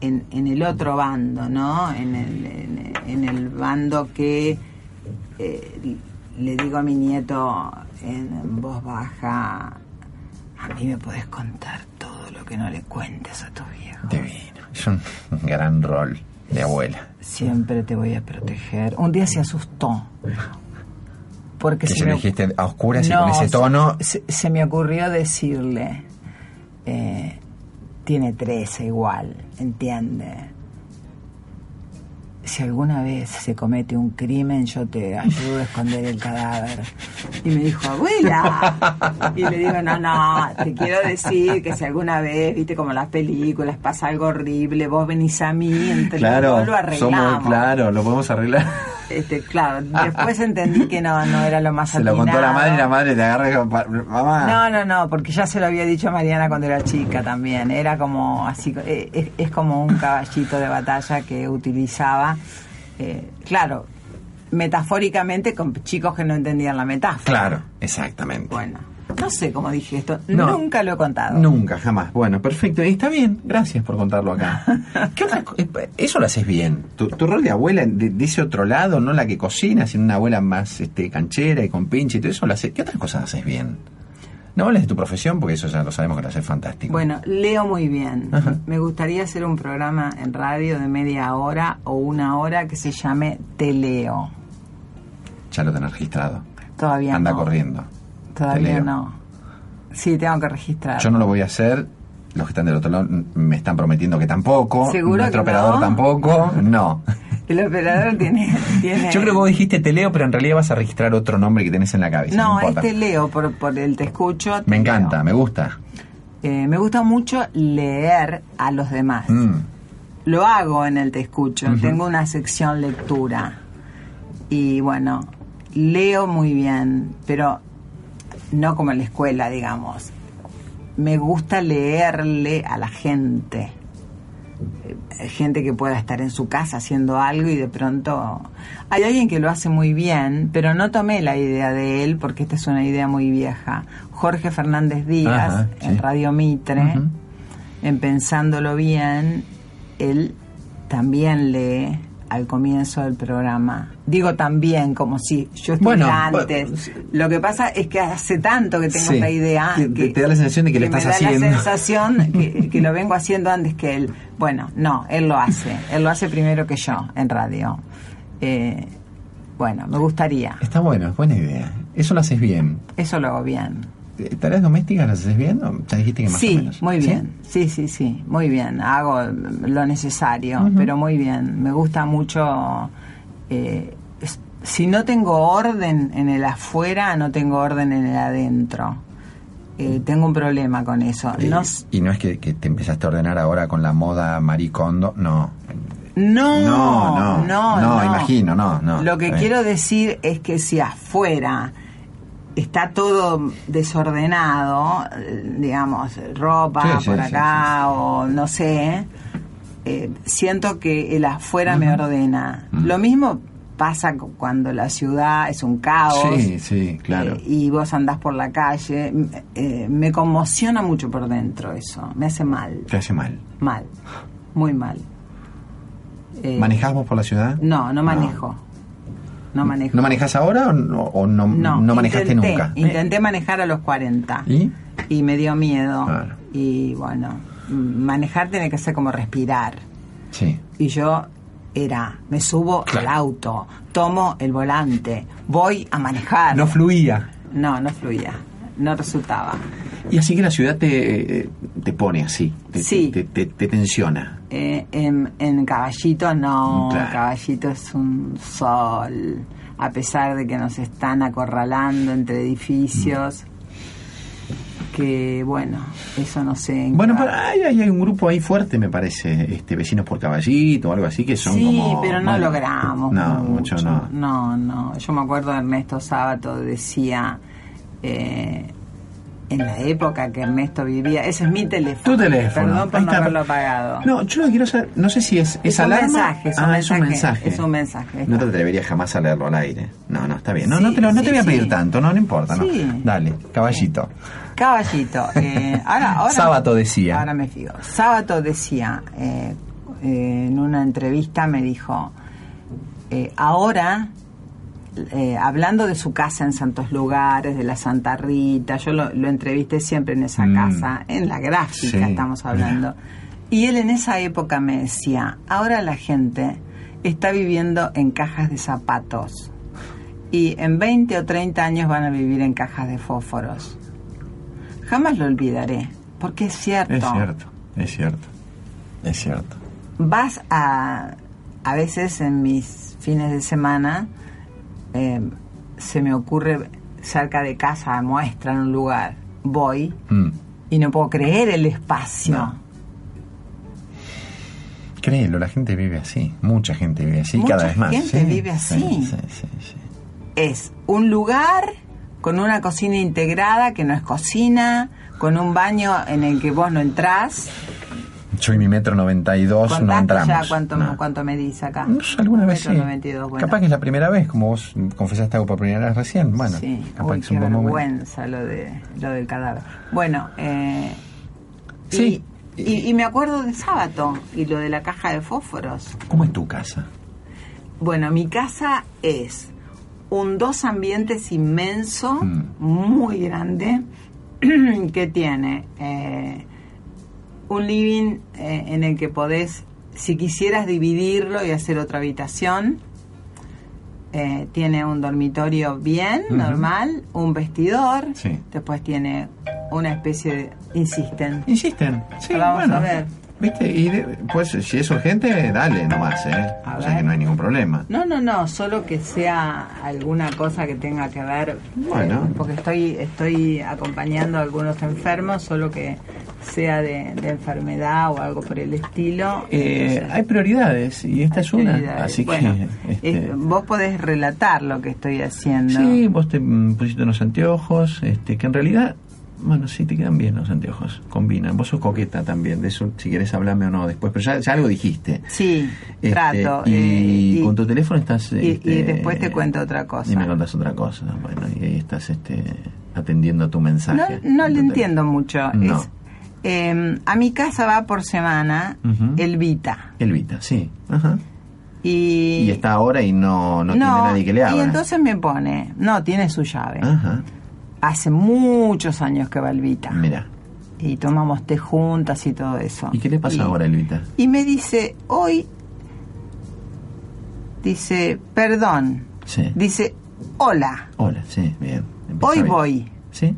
en, en el otro bando, ¿no? En el, en, en el bando que eh, le digo a mi nieto en voz baja, a mí me podés contar todo lo que no le cuentes a tu viejo. Divino. Es un gran rol de abuela. Siempre te voy a proteger. Un día se asustó. Porque Que se me- dijiste a oscuras y con ese se- tono. Se, se me ocurrió decirle, eh, tiene 13 igual, ¿entiende? Si alguna vez se comete un crimen, yo te ayudo a esconder el cadáver. Y me dijo, abuela. Y le digo, no, no, te quiero decir que si alguna vez, viste como las películas, pasa algo horrible, vos venís a mí, entre los Claro, dos lo arreglamos. somos, claro, lo podemos arreglar. Este, claro, *laughs* después entendí que no, no era lo más Se lo contó la atinado. madre y la madre te agarra y dijo, "Pa- mamá. No, no, no, porque ya se lo había dicho a Mariana cuando era chica también. Era como así, eh, es, es como un caballito de batalla que utilizaba, eh, claro, metafóricamente con chicos que no entendían la metáfora. Claro, exactamente. Bueno, no sé cómo dije esto, No. nunca lo he contado. Nunca, jamás. Bueno, perfecto. Y está bien. Gracias por contarlo acá. *laughs* ¿Qué otra eh, Eso lo haces bien. Tu, tu rol de abuela de, de ese otro lado, no la que cocina, sino una abuela más este, canchera y con pinche y todo eso lo haces. ¿Qué otras cosas haces bien? No hables de tu profesión porque eso ya lo sabemos que lo haces fantástico. Bueno, leo muy bien. Ajá. Me gustaría hacer un programa en radio de media hora o una hora que se llame Te leo. Ya lo tenés registrado. Todavía Anda no. corriendo. Todavía no. Sí, tengo que registrar. Yo no lo voy a hacer. Los que están del otro lado me están prometiendo que tampoco. ¿Seguro Nuestro que operador no? tampoco. No. *laughs* El operador tiene, *laughs* tiene... Yo creo que vos dijiste te leo, pero en realidad vas a registrar otro nombre que tenés en la cabeza. No, No, importa. este leo por, por el te escucho. Me encanta, me gusta. Eh, me gusta mucho leer a los demás. Mm. Lo hago en el te escucho. Tengo una sección lectura. Y bueno, leo muy bien, pero no como en la escuela, digamos. Me gusta leerle a la gente. Eh, Gente que pueda estar en su casa haciendo algo y de pronto hay alguien que lo hace muy bien, pero no tomé la idea de él porque esta es una idea muy vieja. Jorge Fernández Díaz Ajá, sí. en Radio Mitre, en Pensándolo Bien, él también lee al comienzo del programa. Digo también, como si yo estuviera Bueno, antes. bueno, Lo que pasa es que hace tanto que tengo Sí. esta idea. Que, te da la sensación de que lo estás me da haciendo. la sensación *laughs* que, que lo vengo haciendo antes que él. Bueno, no, él lo hace. Él lo hace primero que yo en radio. Eh, bueno, me gustaría. Está bueno, es buena idea. Eso lo haces bien. Eso lo hago bien. ¿Tareas domésticas las haces bien? ¿O ya dijiste que más o Sí, menos? muy bien. Sí, sí, sí, muy bien. Hago lo necesario, pero muy bien. Me gusta mucho. eh, si no tengo orden en el afuera, no tengo orden en el adentro. Eh, tengo un problema con eso. Eh, No, y no es que, que te empezaste a ordenar ahora con la moda maricondo, no. no, No, no, no, no, imagino, no, no. Lo que quiero decir es que si afuera está todo desordenado, digamos, ropa Sí, por sí, acá o no sé, eh, siento que el afuera me ordena. Lo mismo pasa cu- cuando la ciudad es un caos. Sí, sí, claro. eh, y vos andás por la calle, eh, me conmociona mucho por dentro eso, me hace mal, Te hace mal. mal, muy mal. ¿Manejás vos por la ciudad? no, no manejo. No manejo. ¿No manejas ahora o no, o no, No, no manejaste intenté, nunca? Intenté manejar a los 40 ¿Y? y me dio miedo. Claro. Y bueno, manejar tiene que ser como respirar. Sí. Y yo era, me subo Claro. al auto, tomo el volante, voy a manejar. No fluía. no, no fluía, no resultaba. Y así que la ciudad te, eh, te pone así, te, Sí. te, te- te tensiona. Eh, en, en Caballito no, Claro. Caballito es un sol, a pesar de que nos están acorralando entre edificios, que bueno, eso no sé. en Bueno, pero hay, hay- un grupo ahí fuerte, me parece, este vecinos por caballito o algo así, que son sí, como... pero no logramos. No, mucho, no. No, no. Yo me acuerdo de Ernesto Sábato decía, eh, en la época que Ernesto vivía, ese es mi teléfono. Tu teléfono. Perdón por no haberlo apagado. No, yo lo que quiero saber, no sé si es, es, Es un alarma. mensaje, es un ah, es un mensaje, es un mensaje, No te atreverías jamás a leerlo al aire. No, no, está bien. No, Sí, no te, lo- no te voy a pedir sí. tanto, no, no importa. no. Dale, caballito. Caballito. eh, *laughs* ahora, ahora, Sábato decía. Ahora me fijo. Sábato decía, eh, eh, en una entrevista me dijo, eh, ahora, eh, hablando de su casa en Santos Lugares, de la Santa Rita, yo lo, lo entrevisté siempre en esa Mm. casa, en la gráfica Sí. estamos hablando. Y él en esa época me decía, ahora la gente está viviendo en cajas de zapatos y en 20 o 30 años van a vivir en cajas de fósforos. Jamás lo olvidaré, porque es cierto. Es cierto, es cierto. Es cierto. Vas a, a veces en mis fines de semana, eh, se me ocurre cerca de casa, muestra en un lugar, voy Mm. y no puedo creer el espacio. No. Créelo, la gente vive así. Mucha gente vive así, Mucha cada vez más. gente Sí, vive sí, así. sí, sí, sí. Es un lugar con una cocina integrada que no es cocina, con un baño en el que vos no entrás. Yo y mi metro 92 no ¿Contaste entramos. ya cuánto, no. cuánto medís acá? No sé, alguna vez sí. Metro 92, bueno. Capaz que es la primera vez, como vos confesaste algo por primera vez recién. Bueno, sí, capaz Uy, que es qué un buen momento. vergüenza lo, de, lo del cadáver. Bueno, eh, Sí. y, y- y me acuerdo de sábado y lo de la caja de fósforos. ¿Cómo es tu casa? Bueno, mi casa es un dos ambientes inmenso, Mm. muy grande, *clears throat* que tiene eh, un living eh, en el que podés, si quisieras dividirlo y hacer otra habitación, eh, tiene un dormitorio bien, normal, un vestidor, Sí. después tiene una especie de... Insisten. Insisten. Sí, Vamos bueno. a ver. ¿Viste? Y de- pues si es urgente, dale nomás, ¿eh? A o sea que no hay ningún problema. No, no, no, solo que sea alguna cosa que tenga que ver, Bueno. eh, porque estoy estoy acompañando a algunos enfermos, solo que sea de, de enfermedad o algo por el estilo. Eh, Entonces, hay prioridades y esta es una. Así Bueno, que. este, eh, vos podés relatar lo que estoy haciendo. Sí, vos te mm, pusiste unos anteojos, este, que en realidad, bueno, sí te quedan bien los anteojos, combinan. Vos sos coqueta también, de eso si querés hablarme o no después, pero ya, ya algo dijiste. Sí, Este, trato. Y, eh, con tu teléfono estás... y- y este, después te cuento otra cosa. Y me contas otra cosa, bueno, y ahí estás este, atendiendo tu no, mensaje. no le Entonces, entiendo mucho. No. Es, eh, a mi casa va por semana Ujú. el Vita. Elvita, sí. Ajá. Y, Y está ahora y no, no, tiene nadie que le abra. Y entonces me pone, no, tiene su llave. Ajá, Hace muchos años que va Elvita. mira. Y tomamos té juntas y todo eso. ¿Y qué le pasa Y- ahora, Elvita? Y me dice, hoy, dice, perdón. Sí. Dice, hola, Hola, sí, bien. Hoy bien. voy. ¿Sí?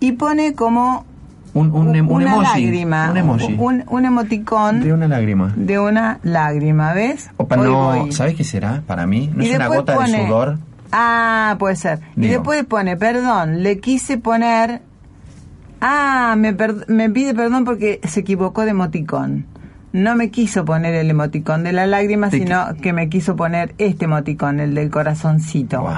Y pone como Un, un, em- un una emoji. lágrima, Un emoji. un, un emoticón de una lágrima. de una lágrima, ¿ves? Opa, Hoy no, voy. ¿sabes qué será para mí? ¿No Y es una gota pone- de sudor? Ah, puede ser. Y después pone, perdón, le quise poner... Ah, me, per- me pide perdón porque se equivocó de emoticón. No me quiso poner el emoticón de la lágrima, Te sino que me quiso poner este emoticón, el del corazoncito. Wow.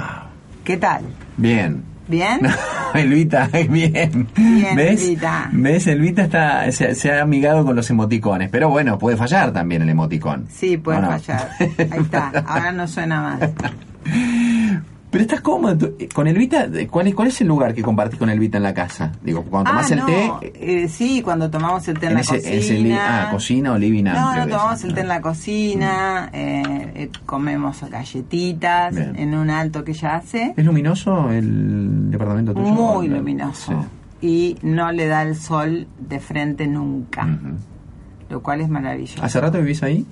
¿Qué tal? Bien. ¿Bien? *laughs* Elvita, *laughs* bien. Bien, ¿Ves? Elvita. ¿ Ves? Elvita está, se, se ha amigado con los emoticones. Pero bueno, puede fallar también el emoticón. Sí, puede ¿O no? fallar. Ahí está, ahora no suena más. *laughs* Pero estás cómodo. eh, Con Elvita, ¿cuál es, ¿cuál es el lugar que compartís con Elvita en la casa? Digo, cuando tomás ah, el té... eh, sí, cuando tomamos el té en, En la ese- cocina. ese ah, cocina o living No, no, tomamos es, el té en la cocina, eh, eh, comemos galletitas Bien. en un alto que ella hace. ¿Es luminoso el departamento tuyo? Muy ¿O- luminoso. Sí. Y no le da el sol de frente nunca, lo cual es maravilloso. ¿Hace rato vivís ahí?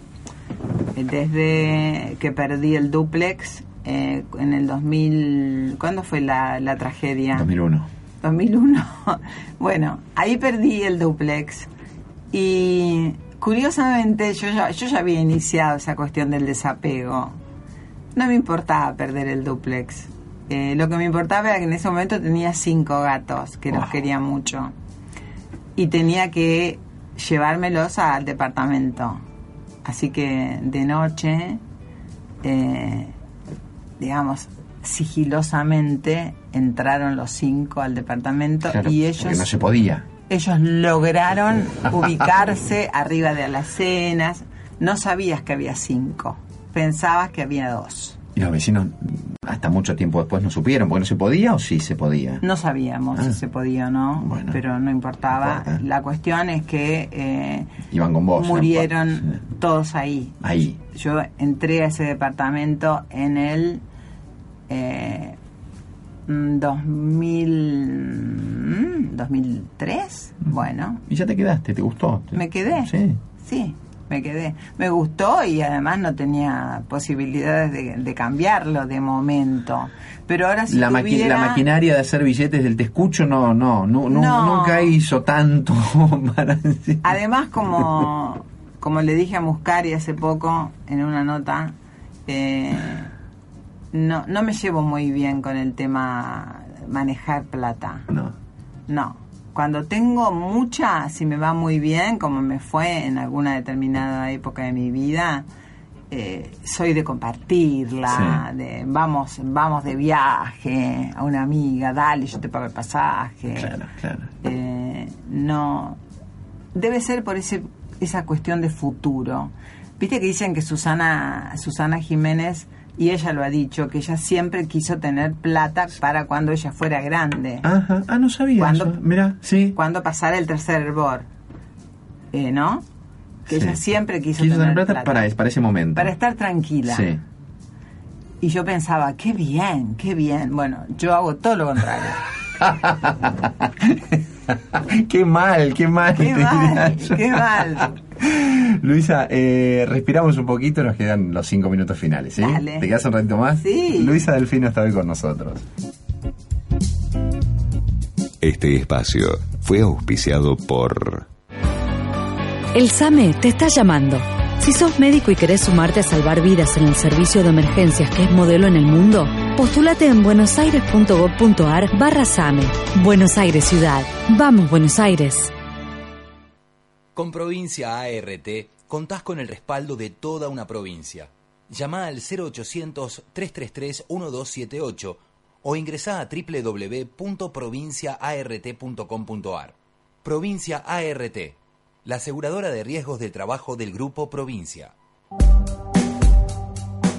Desde que perdí el duplex eh, en el 2000... ¿Cuándo fue la, la tragedia? 2001. 2001. *laughs* bueno, ahí perdí el duplex y curiosamente yo ya, yo ya había iniciado esa cuestión del desapego. No me importaba perder el duplex. Eh, lo que me importaba era que en ese momento tenía cinco gatos que los quería mucho y tenía que llevármelos al departamento. Así que de noche, eh, digamos, sigilosamente entraron los cinco al departamento Claro, y porque ellos no se podía. ellos lograron *laughs* ubicarse arriba de alacenas. No sabías que había cinco, pensabas que había dos. Y los vecinos hasta mucho tiempo después no supieron, porque no se podía o sí se podía. No sabíamos Ah. si se podía o no, Bueno, pero no importaba. importa. La cuestión es que eh, Iban con vos. murieron todos ahí. Ahí. Yo entré a ese departamento en el eh, mm, 2000, mm, 2003. Bueno, Y ya te quedaste, ¿te gustó? me quedé. Sí. Sí, me quedé. Me gustó y además no tenía posibilidades de, de cambiarlo de momento. Pero ahora si la, maqui- tuviera... la maquinaria de hacer billetes del te escucho no, no, no, nu- No. nunca hizo tanto *laughs* para... Además, como, *laughs* como le dije a Muscari hace poco en una nota, eh, no, no me llevo muy bien con el tema manejar plata. No. No. Cuando tengo mucha, si me va muy bien, como me fue en alguna determinada época de mi vida, eh, soy de compartirla, Sí. de vamos, vamos de viaje a una amiga, dale, yo te pago el pasaje. Claro, claro. Eh, no debe ser por ese esa cuestión de futuro viste que dicen que Susana Susana Jiménez y ella lo ha dicho que ella siempre quiso tener plata para cuando ella fuera grande Ajá, ah, no sabía ¿Cuándo? eso. Mira, sí. cuando pasara el tercer hervor eh, ¿no? que Sí. ella siempre quiso, Quiso tener tener plata, plata Para, para ese momento. para estar tranquila Sí. y yo pensaba qué bien qué bien bueno yo hago todo lo contrario *laughs* qué mal, qué mal. qué te mal qué mal *laughs* Luisa, eh, respiramos un poquito, nos quedan los cinco minutos finales, ¿sí? Dale. ¿Te quedas un ratito más? Sí. Luisa Delfino está hoy con nosotros. Este espacio fue auspiciado por El SAME te está llamando. Si sos médico y querés sumarte a salvar vidas en el servicio de emergencias que es modelo en el mundo, postulate en buenosaires.gov.ar barra SAME. Buenos Aires Ciudad. Vamos, Buenos Aires. Con Provincia ART contás con el respaldo de toda una provincia. Llama al 0800-333-1278 o ingresá a www.provinciaart.com.ar. Provincia ART, la aseguradora de riesgos del trabajo del Grupo Provincia.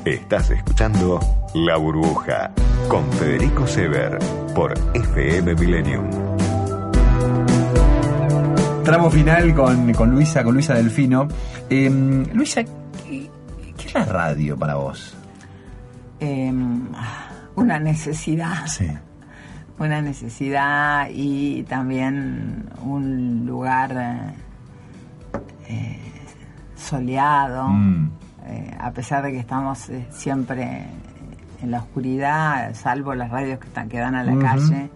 Estás escuchando La Burbuja con Federico Sever por FM Millennium. Tramo final con, con Luisa, con Luisa Delfino. Eh, Luisa, ¿Qué, qué es la radio para vos? Em, una necesidad. Sí. Una necesidad y también un lugar eh, eh, soleado. Mm. Eh, a pesar de que estamos eh, siempre en la oscuridad, salvo las radios que, están, que dan a la Ujú. calle.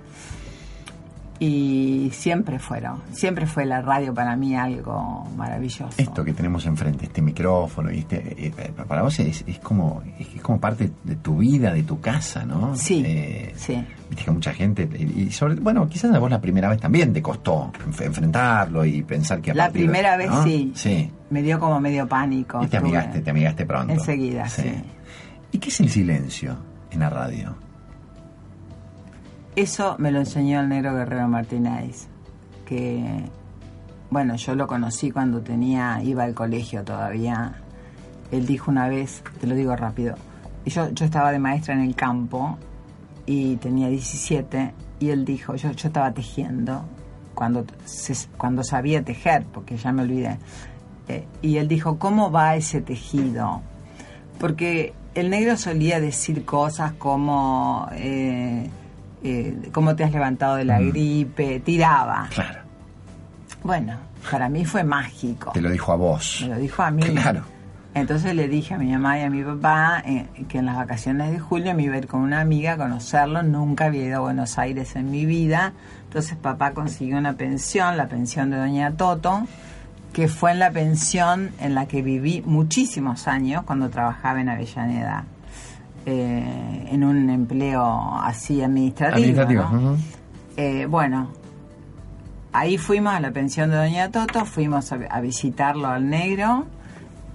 Y siempre fueron, siempre fue la radio para mí algo maravilloso. Esto que tenemos enfrente, este micrófono, y este, eh, para vos es, es como es, como parte de tu vida, de tu casa, ¿no? Sí, Eh, sí. Viste que mucha gente, y sobre, bueno, quizás a vos la primera vez también te costó enf- enfrentarlo y pensar que a La de- primera vez ¿no? sí. Sí. Me dio como medio pánico. Y te amigaste, te amigaste pronto. Enseguida, sí. ¿Y qué es el silencio en la radio? Eso me lo enseñó el negro Guerrero Martínez, que, bueno, yo lo conocí cuando tenía, iba al colegio todavía. Él dijo una vez, te lo digo rápido, yo, yo estaba de maestra en el campo y tenía 17 y él dijo, yo, yo estaba tejiendo cuando, se- cuando sabía tejer, porque ya me olvidé. Eh, y él dijo, ¿cómo va ese tejido? Porque el negro solía decir cosas como, eh, eh, ¿cómo te has levantado de la Mm. gripe? Tiraba. Claro. Bueno, para mí fue mágico. Te lo dijo a vos. Me lo dijo a mí. Claro. Entonces le dije a mi mamá y a mi papá eh, que en las vacaciones de julio me iba a ir con una amiga a conocerlo. Nunca había ido a Buenos Aires en mi vida. Entonces papá consiguió una pensión, la pensión de Doña Toto, que fue en la pensión en la que viví muchísimos años cuando trabajaba en Avellaneda. Eh, en un empleo así administrativo. Administrativo. ¿no? ujú. Eh, bueno, ahí fuimos a la pensión de Doña Toto, fuimos a, a visitarlo al negro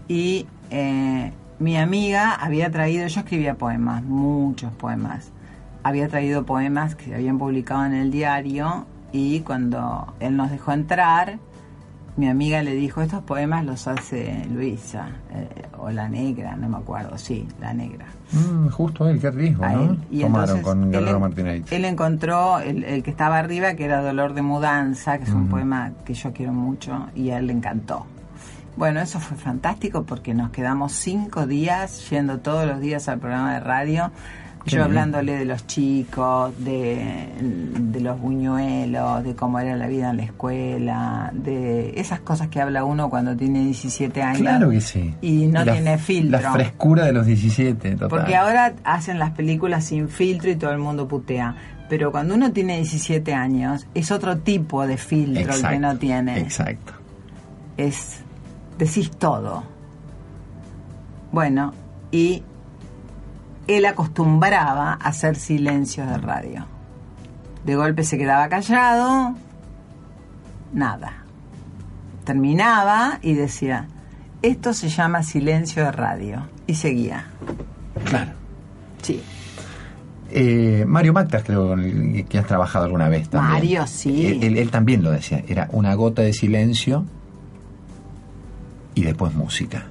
y eh, mi amiga había traído, yo escribía poemas, muchos poemas, había traído poemas que se habían publicado en el diario y cuando él nos dejó entrar, mi amiga le dijo, estos poemas los hace Luisa, eh, o la negra, no me acuerdo, sí, la negra Mm, justo él, qué riesgo, a ¿no? él. Y Tomaron entonces con Guerrero Martínez. él encontró el, el que estaba arriba, que era Dolor de Mudanza, que es un poema que yo quiero mucho, y a él le encantó. Bueno, eso fue fantástico porque nos quedamos cinco días yendo todos los días al programa de radio, Qué yo bien. hablándole de los chicos, de, de los buñuelos, de cómo era la vida en la escuela, de esas cosas que habla uno cuando tiene 17 años. Claro que sí. Y no la- tiene filtro. La frescura de los 17, total. Porque ahora hacen las películas sin filtro y todo el mundo putea. Pero cuando uno tiene 17 años, es otro tipo de filtro el que no tiene. Exacto. Es. decís todo. Bueno, y él acostumbraba a hacer silencios de radio. De golpe se quedaba callado, nada. Terminaba y decía, esto se llama silencio de radio. Y seguía. Claro. Sí. Eh, Mario Mactas, creo que has trabajado alguna vez también. Mario, sí. Él, él- él también lo decía. Era una gota de silencio y después música.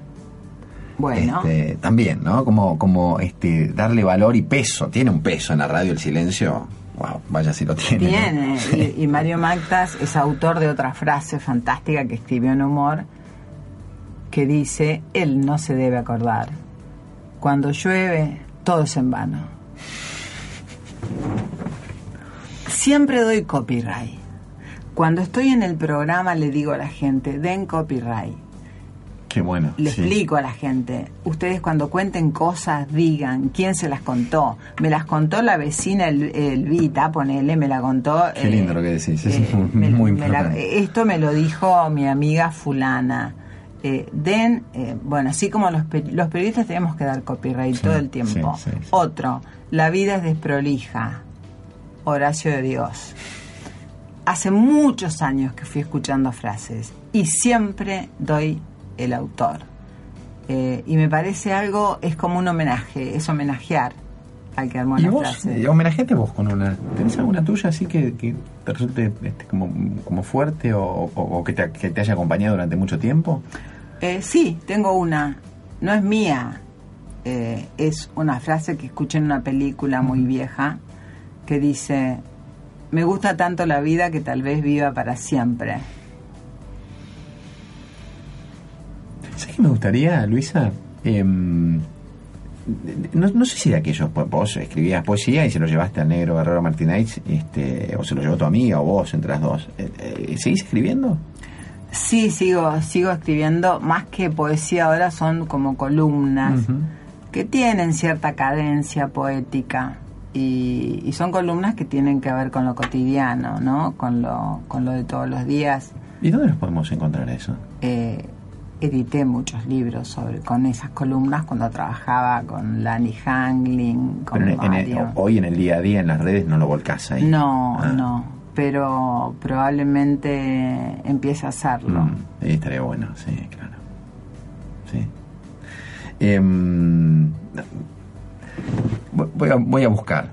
Bueno. Este, también, ¿no? Como, como este, darle valor y peso. Tiene un peso en la radio el silencio. Wow, vaya si lo tiene. Tiene, *laughs* Sí. y, y Mario Mactas es autor de otra frase fantástica que escribió en Humor, que dice, él no se debe acordar. Cuando llueve, todo es en vano. Siempre doy copyright. Cuando estoy en el programa le digo a la gente, den copyright. Qué bueno. Le sí. explico a la gente, ustedes cuando cuenten cosas digan quién se las contó. Me las contó la vecina El- Elvita, ponele, me la contó. Qué lindo lo que decís, es muy- me- muy me la- esto me lo dijo mi amiga fulana. Eh, den, eh, bueno, así como los, los periodistas tenemos que dar copyright Sí, todo el tiempo. sí. Otro, la vida es desprolija. Horacio de Dios. Hace muchos años que fui escuchando frases y siempre doy el autor. Eh, y me parece algo, es como un homenaje, es homenajear al que armó ¿Y la vos? frase. Eh, homenajeate vos con una. ¿Tenés alguna tuya así que, que te resulte este, como, como fuerte o, o- o que, te, que te haya acompañado durante mucho tiempo? Eh, sí, tengo una. No es mía. eh, es una frase que escuché en una película muy vieja que dice: Me gusta tanto la vida que tal vez viva para siempre. ¿Sabes qué me gustaría, Luisa? Em, no, no sé si de aquellos, pues, vos escribías poesía y se lo llevaste al negro Guerrero Martínez, este, o se lo llevó tu amiga o vos entre las dos. Eh, eh, ¿Seguís escribiendo? Sí, sigo, sigo escribiendo. Más que poesía ahora son como columnas que tienen cierta cadencia poética. Y, y son columnas que tienen que ver con lo cotidiano, ¿no? Con lo, con lo de todos los días. ¿Y dónde nos podemos encontrar eso? Eh, edité muchos libros sobre con esas columnas cuando trabajaba con Lani Hangling, con Pero en- el- hoy en el día a día en las redes no lo volcás ahí. No, Ah. no, pero probablemente empiece a hacerlo. Mm, estaría bueno, sí, claro. Sí. Em, voy, a, voy a buscar.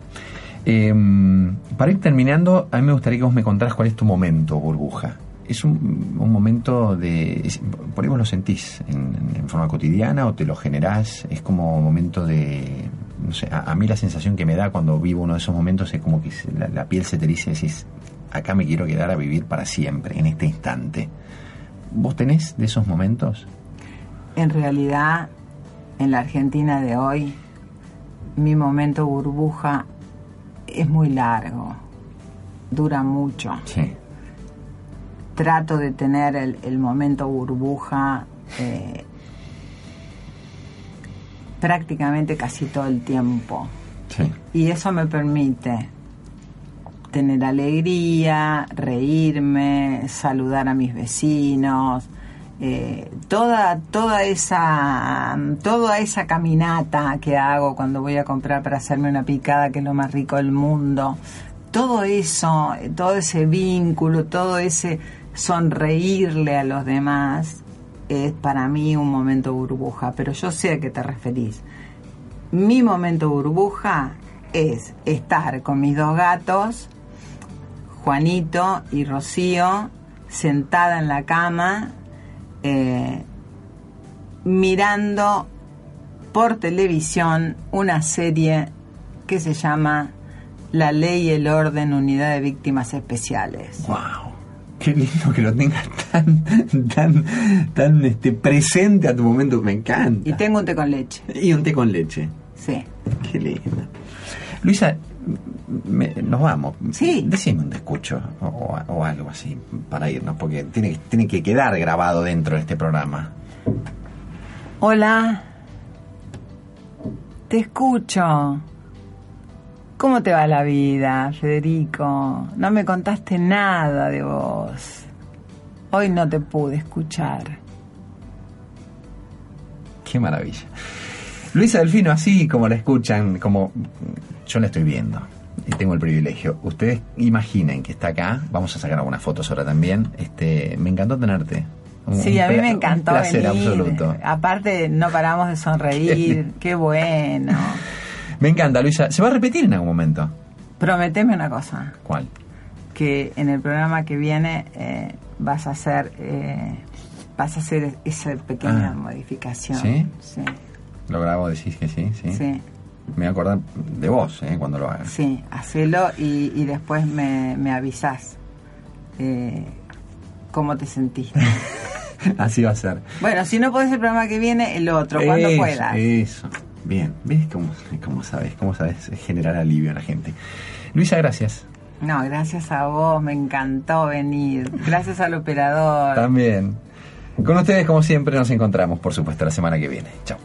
Em, para ir terminando, a mí me gustaría que vos me contaras cuál es tu momento, burbuja. Es un, un momento de... es- por ahí vos lo sentís en, en forma cotidiana o te lo generás. Es como un momento de... No sé, a, a mí la sensación que me da cuando vivo uno de esos momentos es como que la, la piel se te dice, decís, acá me quiero quedar a vivir para siempre, en este instante. ¿Vos tenés de esos momentos? En realidad, en la Argentina de hoy, mi momento burbuja es muy largo, dura mucho. Sí. Trato de tener el, el momento burbuja eh, prácticamente casi todo el tiempo. Sí. Y eso me permite tener alegría, reírme, saludar a mis vecinos, eh, toda, toda esa, toda esa caminata que hago cuando voy a comprar para hacerme una picada, que es lo más rico del mundo, todo eso, todo ese vínculo, todo ese sonreírle a los demás, es para mí un momento burbuja, pero yo sé a qué te referís. Mi momento burbuja es estar con mis dos gatos, Juanito y Rocío, sentada en la cama, eh, mirando por televisión una serie que se llama La Ley y el Orden Unidad de Víctimas Especiales. Wow. Qué lindo que lo tengas tan, tan, tan este, presente a tu momento. Me encanta. Y tengo un té con leche, Y un té con leche. sí. Qué lindo. Luisa, me- nos vamos. Sí. Decime un te escucho o, o- algo así para irnos, porque tiene, tiene que quedar grabado dentro de este programa. Hola. Te escucho. ¿Cómo te va la vida, Federico? No me contaste nada de vos. Hoy no te pude escuchar. Qué maravilla. Luisa Delfino, así como la escuchan, como yo la estoy viendo y tengo el privilegio. Ustedes imaginen que está acá, vamos a sacar algunas fotos ahora también. Este, me encantó tenerte. Un- Sí, un a mí me encantó Un placer venir. absoluto. Aparte, no paramos de sonreír. *laughs* Qué bueno. Me encanta, Luisa. ¿Se va a repetir en algún momento? Prometeme una cosa. ¿Cuál? Que en el programa que viene eh, vas a hacer... eh, vas a hacer esa pequeña Ah. modificación. ¿Sí? Sí. ¿Lo grabo? ¿Decís que sí? Sí. Sí. Me voy a acordar de vos eh, cuando lo hagas. Sí, hacelo y, y después me, me avisás eh, cómo te sentiste. *laughs* Así va a ser. bueno, si no podés el programa que viene, el otro, cuando puedas. Eso. Bien. ¿Ves cómo, cómo sabes? ¿Cómo sabes generar alivio a la gente? Luisa, gracias. No, gracias a vos, me encantó venir. Gracias al operador. También. Con ustedes, como siempre, nos encontramos, por supuesto, la semana que viene. Chao.